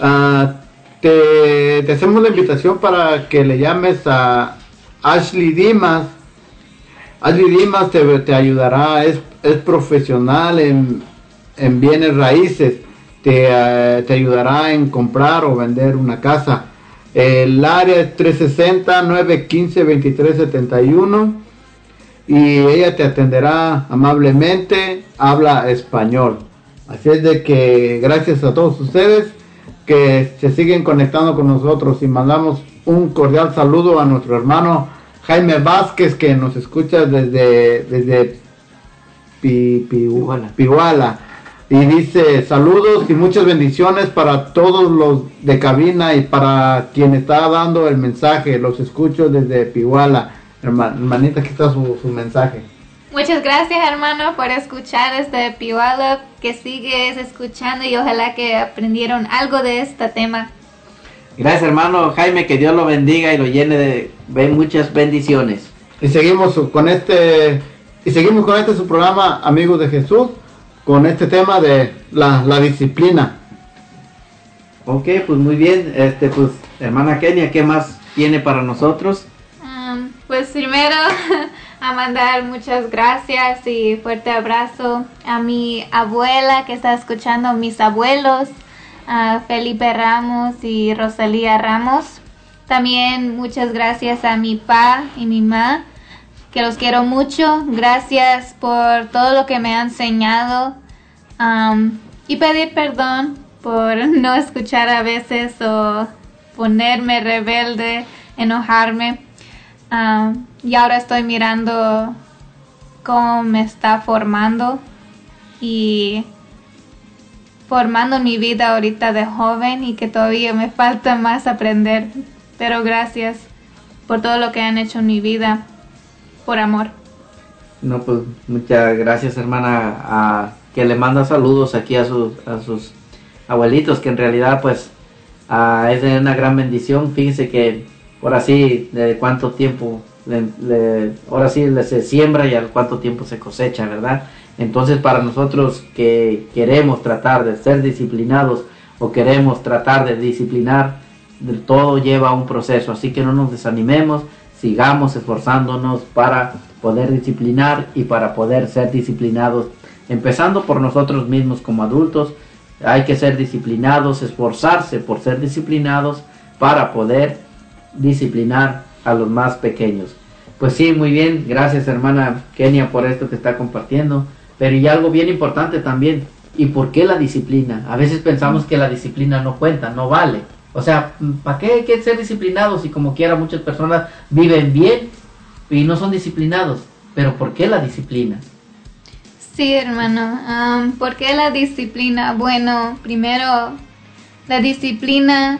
B: ah, te, hacemos la invitación para que le llames a Ashley Dimas. Ashley Dimas te, te ayudará, es, es profesional en, en bienes raíces, te, eh, te ayudará en comprar o vender una casa. El área es 360-915-2371 y ella te atenderá amablemente, habla español. Así es de que gracias a todos ustedes que se siguen conectando con nosotros y mandamos un cordial saludo a nuestro hermano Jaime Vázquez que nos escucha desde, desde Pi- Pi- Pihuala. Y dice saludos y muchas bendiciones para todos los de cabina y para quien está dando el mensaje. Los escucho desde Pihuala. Herma- hermanita, aquí está su, su mensaje.
F: Muchas gracias hermano por escuchar este Piwala, que sigues escuchando y ojalá que aprendieron algo de este tema.
C: Gracias hermano Jaime, que Dios lo bendiga y lo llene de muchas bendiciones.
B: Y seguimos con este y seguimos con este su programa Amigos de Jesús con este tema de la, la disciplina.
C: Ok, pues muy bien, este pues hermana Kenia, ¿qué más tiene para nosotros?
F: Pues primero a mandar muchas gracias y fuerte abrazo a mi abuela que está escuchando, mis abuelos, a Felipe Ramos y Rosalía Ramos. También muchas gracias a mi pa y mi ma, que los quiero mucho. Gracias por todo lo que me han enseñado. Um, y pedir perdón por no escuchar a veces o ponerme rebelde, enojarme. Ah, y ahora estoy mirando cómo me está formando y formando mi vida ahorita de joven y que todavía me falta más aprender. Pero gracias por todo lo que han hecho en mi vida, por amor.
C: No, pues muchas gracias hermana, a, que le manda saludos aquí a sus, a sus abuelitos, que en realidad pues ah, es una gran bendición. Fíjense que ahora sí, de cuánto tiempo, le, ahora sí se siembra y al cuánto tiempo se cosecha, ¿verdad? Entonces para nosotros que queremos tratar de ser disciplinados o queremos tratar de disciplinar, todo lleva un proceso, así que no nos desanimemos, sigamos esforzándonos para poder disciplinar y para poder ser disciplinados, empezando por nosotros mismos como adultos, hay que ser disciplinados, esforzarse por ser disciplinados para poder disciplinar a los más pequeños. Pues sí, muy bien, gracias hermana Kenia por esto que está compartiendo. Pero y algo bien importante también, ¿y por qué la disciplina? A veces pensamos que la disciplina no cuenta, no vale. O sea, ¿para qué hay que ser disciplinados si como quiera muchas personas viven bien y no son disciplinados? Pero ¿por qué la disciplina?
F: Sí, hermano. Am, ¿Por qué la disciplina? Bueno, primero, la disciplina,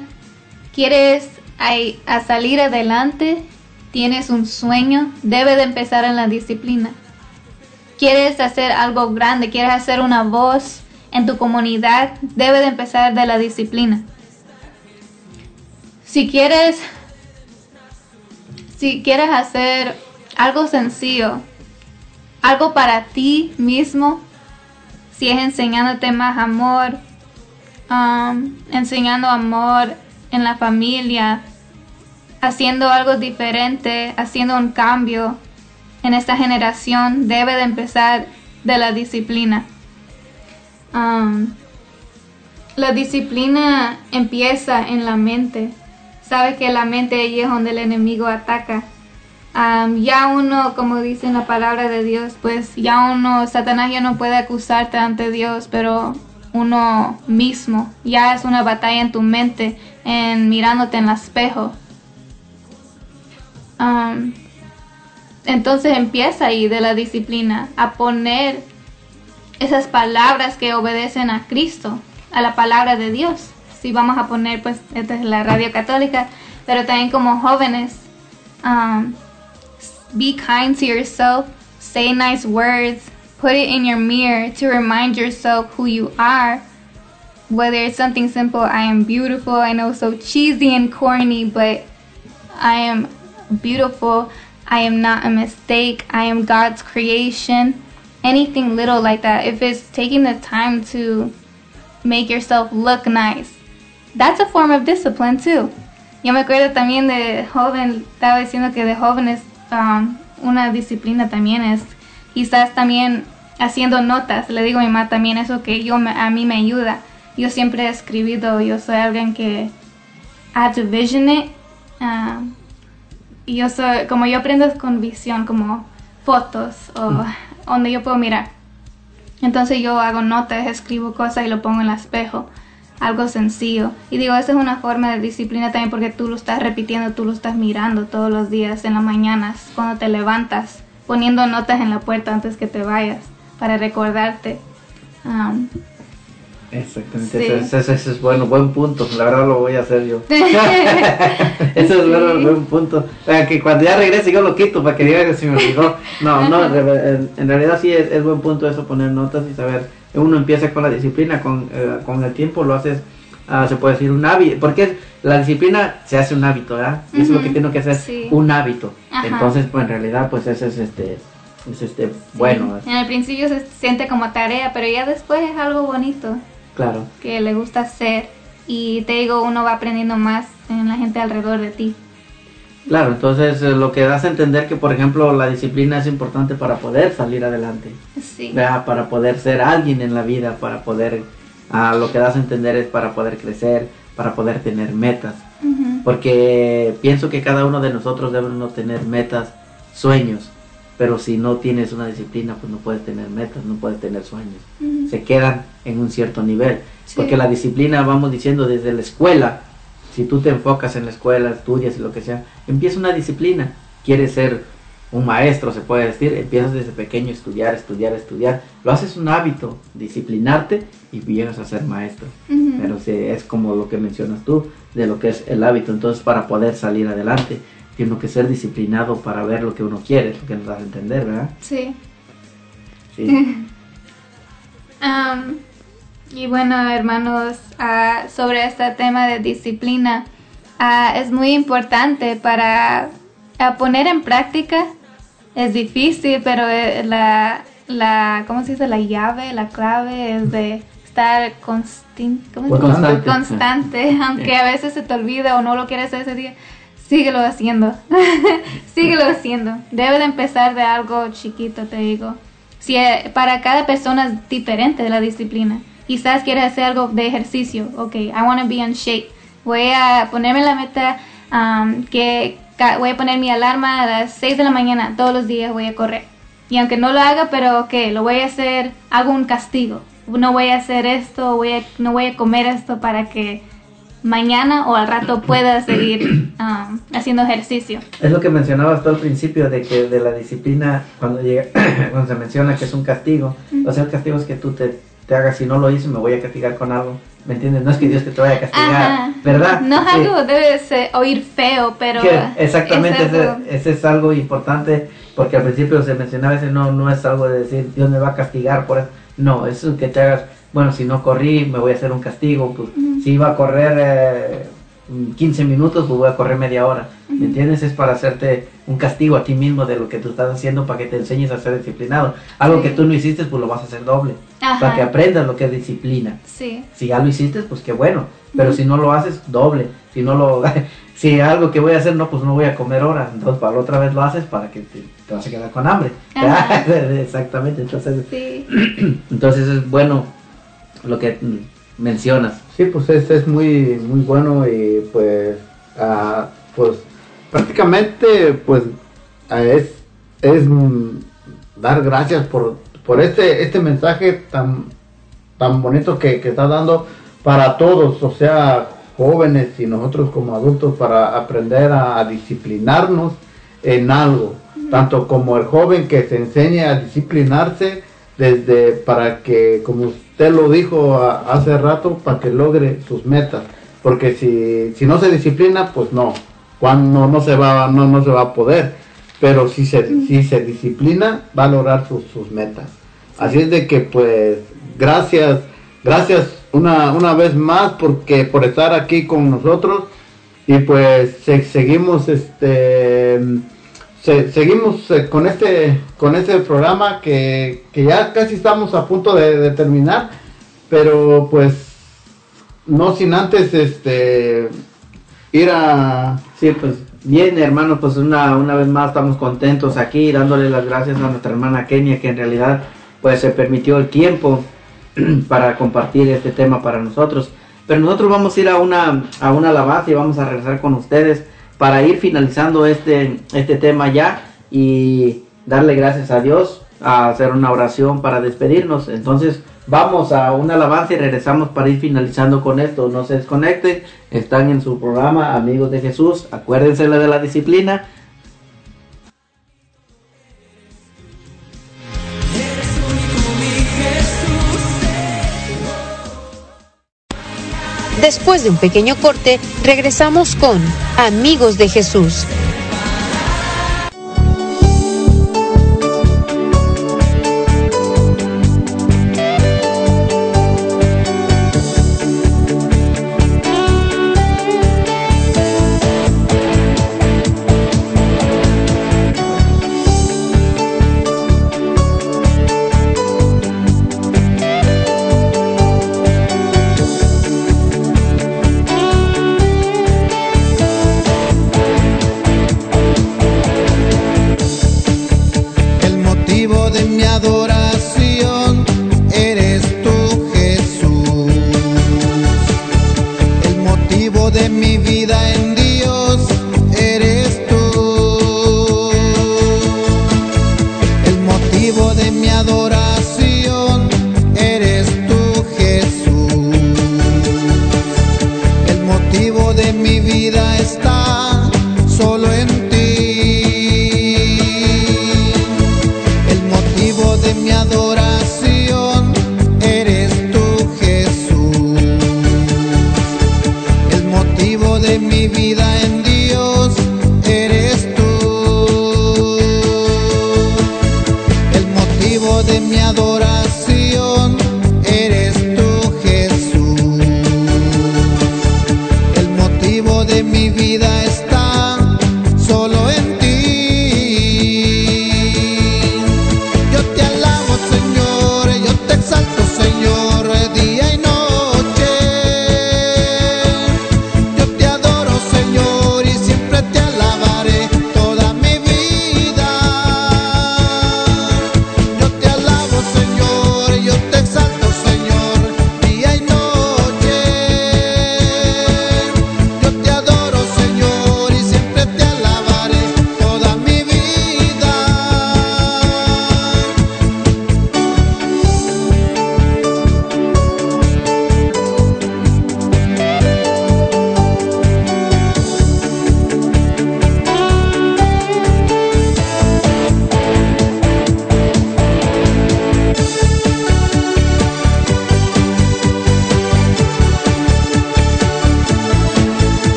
F: quieres a salir adelante, tienes un sueño, debe de empezar en la disciplina. Quieres hacer algo grande, quieres hacer una voz en tu comunidad, debe de empezar de la disciplina. Si quieres, si quieres hacer algo sencillo, algo para ti mismo, si es enseñándote más amor, um, enseñando amor en la familia, haciendo algo diferente, haciendo un cambio en esta generación, debe de empezar de la disciplina. La disciplina empieza en la mente. Sabe que la mente ahí es donde el enemigo ataca. Ya uno, como dice en la palabra de Dios, pues ya uno, Satanás ya no puede acusarte ante Dios, pero uno mismo, ya es una batalla en tu mente, en mirándote en el espejo. Am, entonces empieza ahí de la disciplina, a poner esas palabras que obedecen a Cristo, a la palabra de Dios. Si vamos a poner, pues, esta es la radio católica, pero también como jóvenes, um, be kind to yourself, say nice words, put it in your mirror to remind yourself who you are. Whether it's something simple, I am beautiful. I know so cheesy and corny, but I am beautiful. I am not a mistake. I am God's creation. Anything little like that. If it's taking the time to make yourself look nice, that's a form of discipline too. Yo me acuerdo también de joven, estaba diciendo que de jóvenes um, una disciplina también es quizás también haciendo notas. Le digo a mi mamá también eso que yo a mí me ayuda. Yo siempre he escribido, yo soy alguien que I have to vision it. ah, y yo soy, como yo aprendo con visión, como fotos o donde yo puedo mirar. Entonces yo hago notas, escribo cosas y lo pongo en el espejo. Algo sencillo. Y digo, esa es una forma de disciplina también porque tú lo estás repitiendo, tú lo estás mirando todos los días en las mañanas, cuando te levantas, poniendo notas en la puerta antes que te vayas para recordarte. Um,
C: Exactamente,
F: Sí.
C: eso, es- eso- eso es bueno, buen punto. La verdad lo voy a hacer yo. Eso es bueno, buen punto. O sea, que cuando ya regrese yo lo quito para que diga que se me olvidó. No, no, en, realidad sí es, es buen punto eso, poner notas y saber. Uno empieza con la disciplina, con, eh, con el tiempo lo haces, ah, se puede decir un hábito. Porque la disciplina se hace un hábito, ¿verdad? Es lo que tiene que hacer,
F: sí.
C: un hábito.
F: Ajá.
C: Entonces, pues en realidad, pues ese es este, es este, bueno,
F: En el principio se siente como tarea, pero ya después es algo bonito
C: claro.
F: que le gusta hacer. Y te digo, uno va aprendiendo más en la gente alrededor de ti.
C: Claro, entonces eh, lo que das a entender que, por ejemplo, la disciplina es importante para poder salir adelante,
F: Sí.
C: ¿verdad? para poder ser alguien en la vida, para poder, ah, lo que das a entender es para poder crecer, para poder tener metas, porque pienso que cada uno de nosotros debemos tener metas, sueños, pero si no tienes una disciplina, pues no puedes tener metas, no puedes tener sueños, se quedan en un cierto nivel,
F: Sí.
C: porque la disciplina, vamos diciendo, desde la escuela, si tú te enfocas en la escuela, estudias y lo que sea, empieza una disciplina. Quieres ser un maestro, se puede decir, empiezas desde pequeño a estudiar, estudiar, estudiar. Lo haces un hábito, disciplinarte y llegas a ser maestro.
F: Ujú.
C: Pero sí, es como lo que mencionas tú, de lo que es el hábito. Entonces, para poder salir adelante, tiene que ser disciplinado para ver lo que uno quiere, lo que nos das a entender, ¿verdad?
F: Sí.
C: Sí.
F: Am, y bueno, hermanos, ah, sobre este tema de disciplina, ah, es muy importante para ah, poner en práctica. Es difícil, pero eh, la, la, ¿cómo se dice? La llave, la clave es de estar constin- ¿cómo se dice?
C: Constante.
F: constante, aunque a veces se te olvida o no lo quieres hacer ese día. Síguelo haciendo. Síguelo haciendo. Debe de empezar de algo chiquito, te digo. Si eh, para cada persona es diferente la disciplina. Quizás quieres hacer algo de ejercicio. Ok, I want to be in shape. Voy a ponerme la meta um, que voy a poner mi alarma a las 6 de la mañana. Todos los días voy a correr. Y aunque no lo haga, pero ok, lo voy a hacer, hago un castigo. No voy a hacer esto, voy a, no voy a comer esto para que mañana o al rato pueda seguir um, haciendo ejercicio.
C: Es lo que mencionabas tú al principio de que de la disciplina cuando llega cuando se menciona que es un castigo, o sea, el castigo es que tú te, te hagas si no lo hice me voy a castigar con algo, ¿me entiendes? No es que Dios te, te vaya a castigar,
F: Ajá.
C: ¿verdad?
F: No es
C: Sí.
F: algo, debe ser- oír feo, pero...
C: Que exactamente,
F: es
C: ese, ese es algo importante porque al principio se mencionaba ese no, no es algo de decir Dios me va a castigar por eso, no, es que te hagas, bueno, si no corrí me voy a hacer un castigo, pues si iba a correr eh, 15 minutos, pues voy a correr media hora, ¿me entiendes? Es para hacerte un castigo a ti mismo de lo que tú estás haciendo para que te enseñes a ser disciplinado, algo
F: Sí.
C: que tú no hiciste, pues lo vas a hacer doble,
F: Ajá.
C: para que aprendas lo que es disciplina.
F: Sí,
C: Si ya lo hiciste, pues qué bueno. Pero si no lo haces, doble. Si no lo, si algo que voy a hacer, no, pues no voy a comer ahora. Entonces para la otra vez lo haces para que te, te vas a quedar con hambre. Exactamente. Entonces,
F: sí.
C: entonces es bueno lo que mencionas.
B: Sí, pues es, es muy muy bueno y pues ah, pues prácticamente pues ah, es es dar gracias por por este este mensaje tan tan bonito que, que está dando para todos, o sea, jóvenes y nosotros como adultos para aprender a, a disciplinarnos en algo, tanto como el joven que se enseñe a disciplinarse desde para que, como usted lo dijo hace rato, para que logre sus metas, porque si, si no se disciplina, pues no, cuando no se va, no, no se va a poder, pero si se, si se disciplina, va a lograr sus, sus metas. Así es de que pues gracias, gracias una, una vez más porque por estar aquí con nosotros. Y pues se- seguimos este se- seguimos eh, con este con este programa que, que ya casi estamos a punto de, de terminar pero pues no sin antes este ir a
C: Sí, pues Bien, hermanos, pues una, una vez más estamos contentos aquí, dándole las gracias a nuestra hermana Kenia, que en realidad pues se permitió el tiempo para compartir este tema para nosotros. Pero nosotros vamos a ir a una, a una alabanza y vamos a regresar con ustedes para ir finalizando este, este tema ya y darle gracias a Dios, a hacer una oración para despedirnos. Entonces vamos a una alabanza y regresamos para ir finalizando con esto. No se desconecten, están en su programa Amigos de Jesús. Acuérdense de la disciplina.
G: Después de un pequeño corte, regresamos con Amigos de Jesús.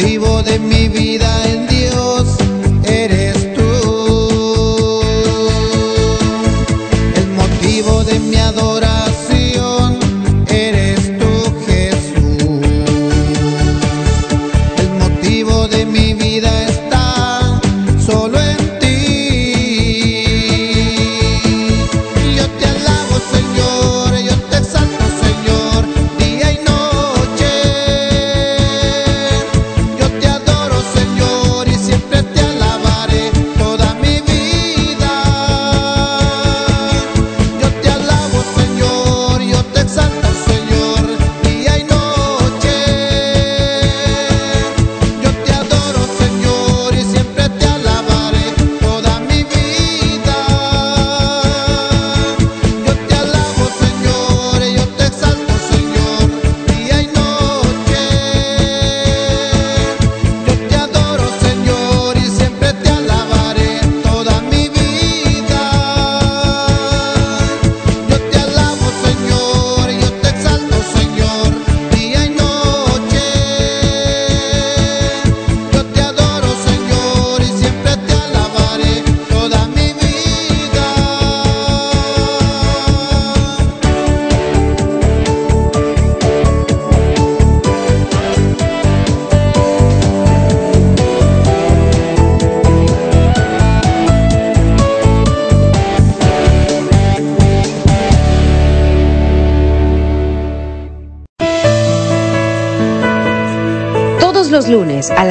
K: motivo de mi vida.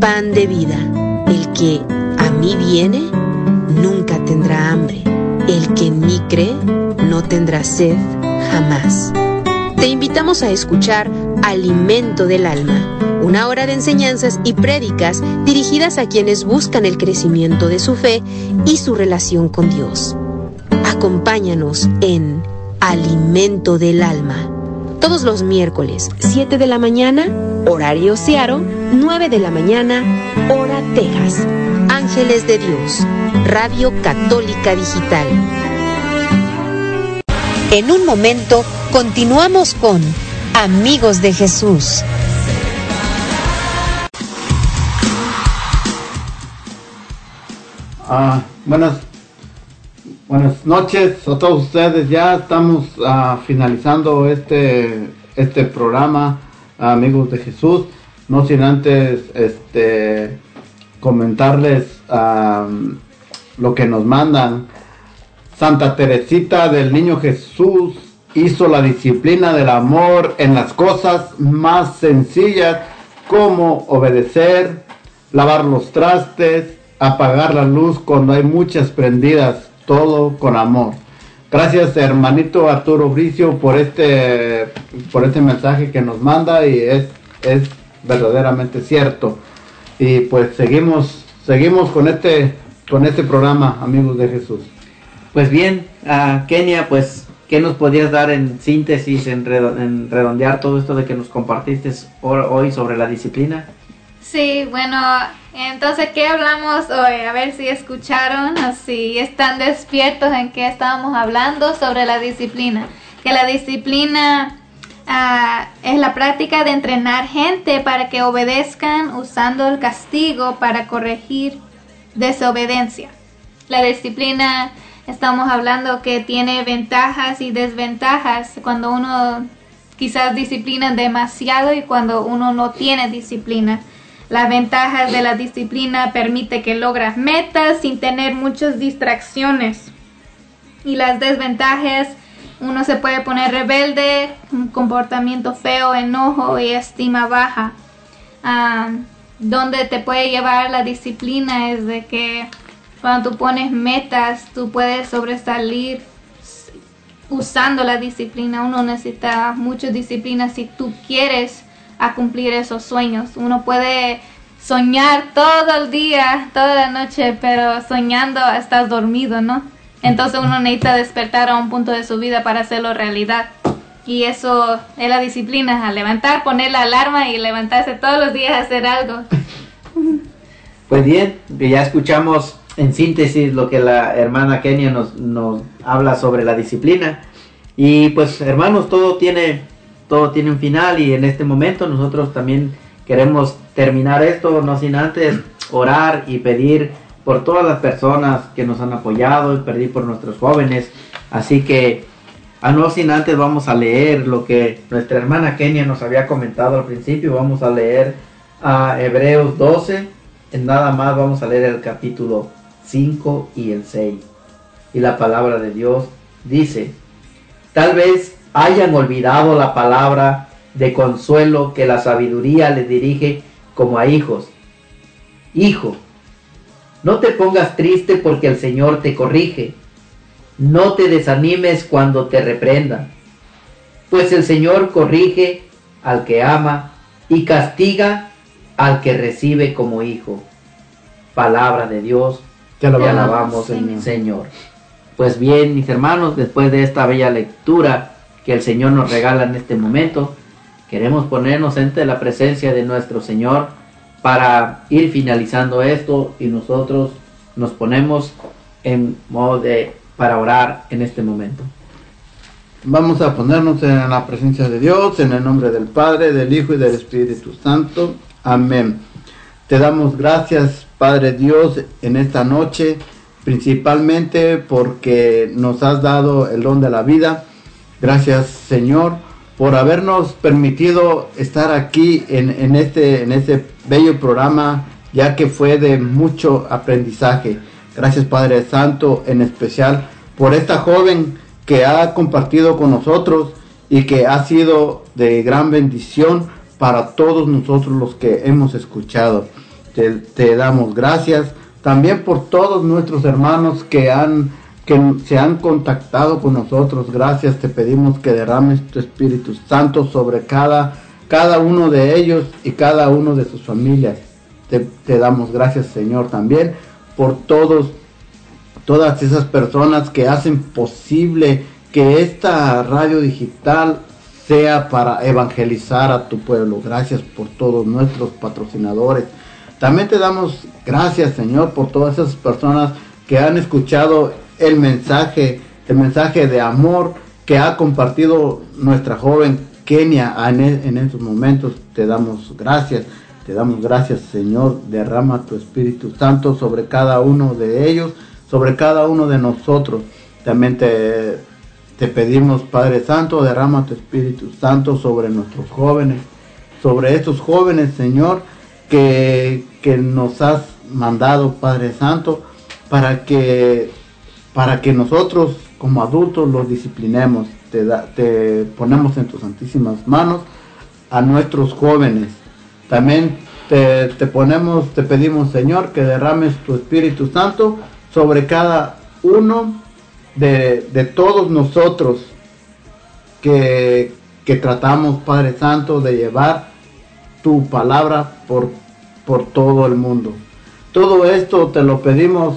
A: pan de vida. El que a mí viene nunca tendrá hambre. El que en mí cree no tendrá sed jamás. Te invitamos a escuchar Alimento del Alma, una hora de enseñanzas y prédicas dirigidas a quienes buscan el crecimiento de su fe y su relación con Dios. Acompáñanos en Alimento del Alma, todos los miércoles, 7 de la mañana, horario Seattle, 9 de la mañana, hora Texas. Ángeles de Dios, Radio Católica Digital. En un momento, continuamos con Amigos de Jesús.
B: Ah, buenas, buenas noches a todos ustedes. Ya estamos ah, finalizando este, este programa, Amigos de Jesús. No sin antes este, comentarles lo que nos mandan. Santa Teresita del Niño Jesús hizo la disciplina del amor en las cosas más sencillas como obedecer, lavar los trastes, apagar la luz cuando hay muchas prendidas, todo con amor. Gracias hermanito Arturo Bricio por este por este mensaje que nos manda y es es verdaderamente cierto. Y pues seguimos seguimos con este con este programa, amigos de Jesús.
C: Pues bien, a Kenia, pues, ¿qué nos podías dar en síntesis, en, redo- en redondear todo esto de que nos compartiste ho- hoy sobre la disciplina?
F: Sí, bueno, entonces, ¿qué hablamos hoy? A ver si escucharon o si están despiertos en qué estábamos hablando sobre la disciplina. Que la disciplina ah, es la práctica de entrenar gente para que obedezcan usando el castigo para corregir desobediencia. La disciplina, estamos hablando que tiene ventajas y desventajas cuando uno quizás disciplina demasiado y cuando uno no tiene disciplina. Las ventajas de la disciplina permite que logras metas sin tener muchas distracciones. Y las desventajas, uno se puede poner rebelde, un comportamiento feo, enojo y estima baja. Ah, donde te puede llevar la disciplina es de que cuando tú pones metas, tú puedes sobresalir usando la disciplina. Uno necesita mucha disciplina si tú quieres cumplir esos sueños. Uno puede soñar todo el día, toda la noche, pero soñando estás dormido, ¿no? Entonces uno necesita despertar a un punto de su vida para hacerlo realidad. Y eso es la disciplina, a levantar, poner la alarma y levantarse todos los días a hacer algo.
C: Pues bien, ya escuchamos en síntesis lo que la hermana Kenia nos, nos habla sobre la disciplina. Y pues hermanos, todo tiene, todo tiene un final y en este momento nosotros también queremos terminar esto, no sin antes orar y pedir por todas las personas que nos han apoyado y pedir por nuestros jóvenes. Así que a no sin antes vamos a leer lo que nuestra hermana Kenia nos había comentado al principio. Vamos a leer a Hebreos 12. En nada más vamos a leer el capítulo 5 y el 6. Y la palabra de Dios dice, tal vez hayan olvidado la palabra de consuelo que la sabiduría les dirige como a hijos. Hijo, no te pongas triste porque el Señor te corrige. No te desanimes cuando te reprenda. Pues el Señor corrige al que ama y castiga al que recibe como hijo. Palabra de Dios,
B: Te alabamos,
C: te alabamos,
F: Señor.
C: Señor. Pues bien, mis hermanos, después de esta bella lectura que el Señor nos regala en este momento, queremos ponernos ante la presencia de nuestro Señor para ir finalizando esto y nosotros nos ponemos en modo de para orar en este momento.
B: Vamos a ponernos en la presencia de Dios, en el nombre del Padre, del Hijo y del Espíritu Santo. Amén. Te damos gracias, Padre Dios, en esta noche, principalmente porque nos has dado el don de la vida. Gracias, Señor, por habernos permitido estar aquí en, en este, en este bello programa, ya que fue de mucho aprendizaje. Gracias, Padre Santo, en especial por esta joven que ha compartido con nosotros y que ha sido de gran bendición para todos nosotros los que hemos escuchado. Te, te damos gracias también por todos nuestros hermanos que han que se han contactado con nosotros. Gracias, te pedimos que derrames tu Espíritu Santo sobre cada cada uno de ellos y cada uno de sus familias. Te, damos gracias, Señor, también por todos todas esas personas que hacen posible que esta radio digital sea para evangelizar a tu pueblo. Gracias por todos nuestros patrocinadores. También te damos gracias, Señor, por todas esas personas que han escuchado el mensaje, el mensaje de amor que ha compartido nuestra joven Kenia en, estos momentos. Te damos gracias. Te damos gracias, Señor. Derrama tu Espíritu Santo sobre cada uno de ellos, sobre cada uno de nosotros. También te, te pedimos, Padre Santo, derrama tu Espíritu Santo sobre nuestros jóvenes, sobre estos jóvenes, Señor, que, que nos has mandado, Padre Santo, para que, para que nosotros como adultos los disciplinemos. Te, da- te ponemos en tus santísimas manos a nuestros jóvenes. También te, te ponemos, te pedimos, Señor, que derrames tu Espíritu Santo sobre cada uno de, de todos nosotros que, que tratamos, Padre Santo, de llevar tu palabra por, por todo el mundo. Todo esto te lo pedimos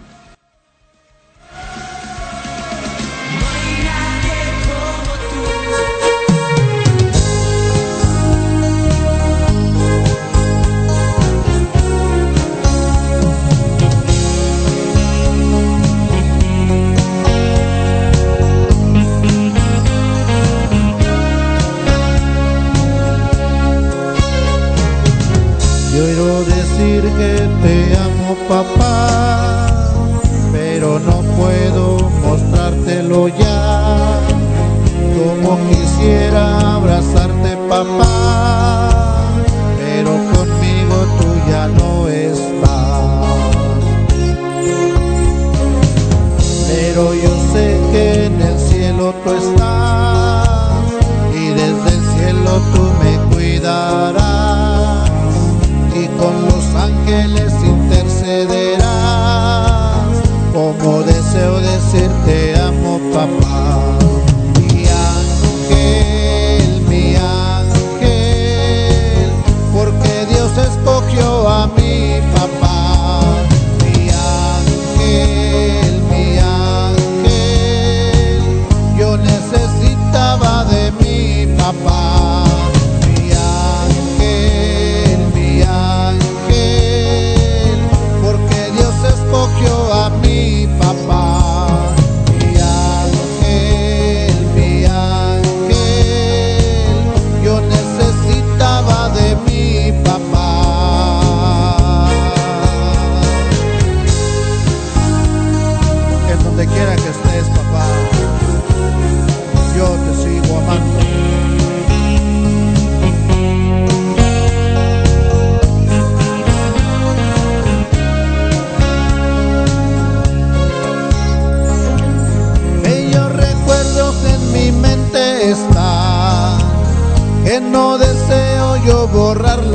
G: Quisiera abrazarte papá, pero conmigo tú ya no estás. Pero yo sé que en el cielo tú estás y desde el cielo tú me cuidarás y con los ángeles intercederás. Como deseo decirte amo papá. Mi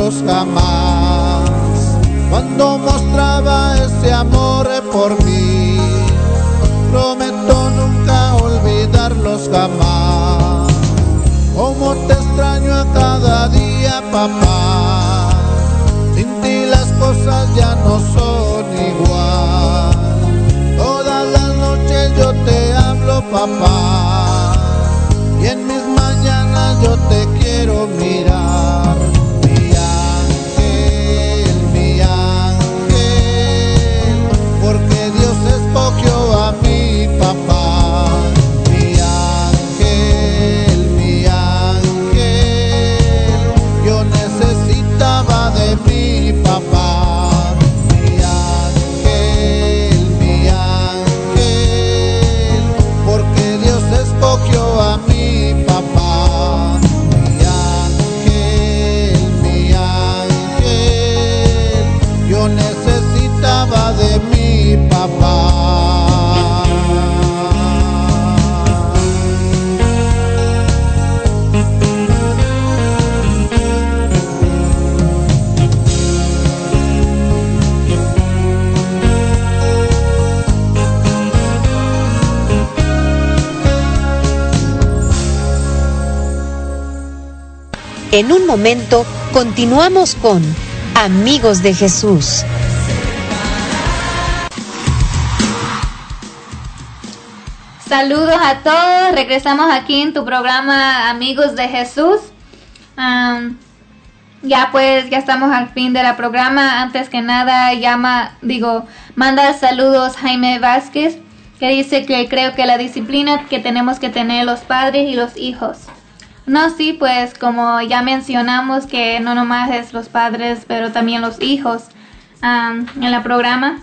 G: borrarlos jamás. Cuando mostraba ese amor por mí, prometo nunca olvidarlos jamás. Como te extraño a cada día, papá. Sin ti las cosas ya no son igual. Todas las noches yo te hablo, papá. Y en mis mañanas yo te quiero mirar.
A: En un momento continuamos con Amigos de Jesús.
F: Saludos a todos, regresamos aquí en tu programa Amigos de Jesús. Ya pues, ya estamos al fin de la programa. Antes que nada, llama, digo, manda saludos Jaime Vázquez, que dice que creo que la disciplina que tenemos que tener los padres y los hijos. No, sí, pues como ya mencionamos que no nomás es los padres, pero también los hijos am, en el programa.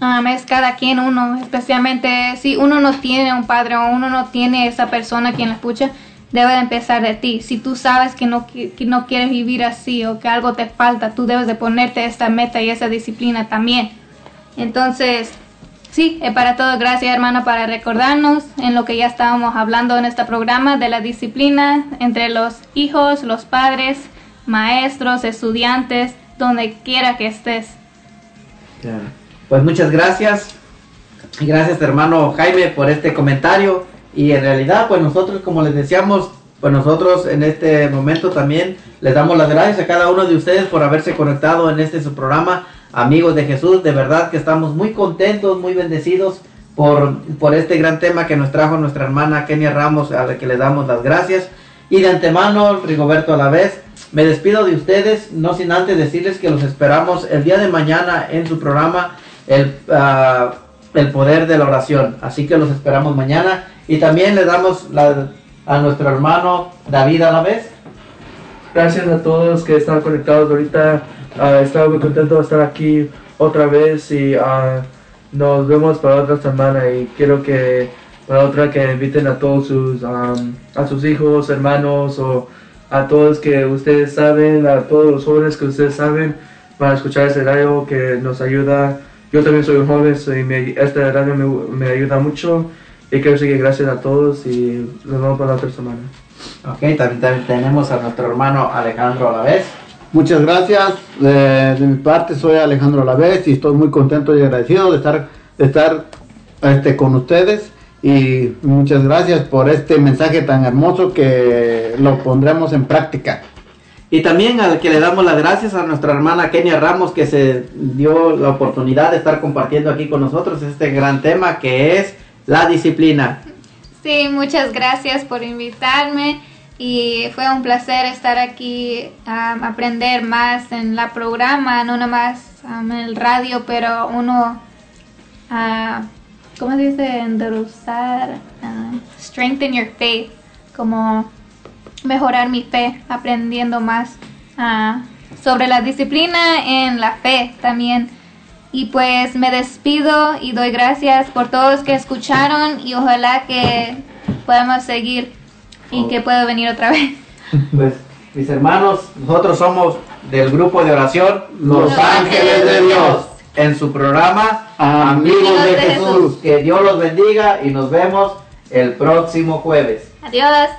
F: Um, es cada quien uno, especialmente si uno no tiene un padre o uno no tiene esa persona quien la escucha, debe de empezar de ti. Si tú sabes que no, que no quieres vivir así o que algo te falta, tú debes de ponerte esta meta y esa disciplina también. Entonces, sí, para todo. Gracias hermana para recordarnos en lo que ya estábamos hablando en este programa de la disciplina entre los hijos, los padres, maestros, estudiantes, donde quiera que estés.
C: Pues muchas gracias. Gracias hermano Jaime por este comentario. Y en realidad, pues nosotros, como les decíamos, pues nosotros en este momento también les damos las gracias a cada uno de ustedes por haberse conectado en este su programa, Amigos de Jesús. De verdad que estamos muy contentos, muy bendecidos por, por este gran tema que nos trajo nuestra hermana Kenia Ramos, a la que le damos las gracias. Y de antemano, Rigoberto a la vez, me despido de ustedes, no sin antes decirles que los esperamos el día de mañana en su programa, el, ah, el poder de la oración. Así que los esperamos mañana. Y también le damos la- a nuestro hermano David a la vez.
E: Gracias a todos que están conectados ahorita. Ah, estaba muy contento de estar aquí otra vez y ah, nos vemos para otra semana y quiero que para otra que inviten a todos sus am, a sus hijos, hermanos o a todos que ustedes saben, a todos los jóvenes que ustedes saben para escuchar ese radio que nos ayuda. Yo también soy un joven, soy, me, este radio me, me ayuda mucho y quiero decir gracias a todos y nos vemos para otra semana.
C: Ok, también, también tenemos a nuestro hermano Alejandro a la vez.
B: Muchas gracias. Eh, de mi parte soy Alejandro Alavés y estoy muy contento y agradecido de estar, de estar este, con ustedes. Y muchas gracias por este mensaje tan hermoso que lo pondremos en práctica.
C: Y también al que le damos las gracias a nuestra hermana Kenia Ramos que se dio la oportunidad de estar compartiendo aquí con nosotros este gran tema que es la disciplina.
F: Sí, muchas gracias por invitarme y fue un placer estar aquí, um, aprender más en la programa, no nomás um, en el radio, pero uno, ah, ¿cómo se dice? Endulzar, ah, strengthen your faith, como mejorar mi fe, aprendiendo más ah, sobre la disciplina en la fe también. Y pues me despido y doy gracias por todos que escucharon y ojalá que podamos seguir y que pueda venir otra vez.
C: Pues mis hermanos, nosotros somos del grupo de oración Los
F: Los
C: Ángeles de Dios en su programa Amigos de Jesús. Que Dios los bendiga y nos vemos el próximo jueves.
F: Adiós.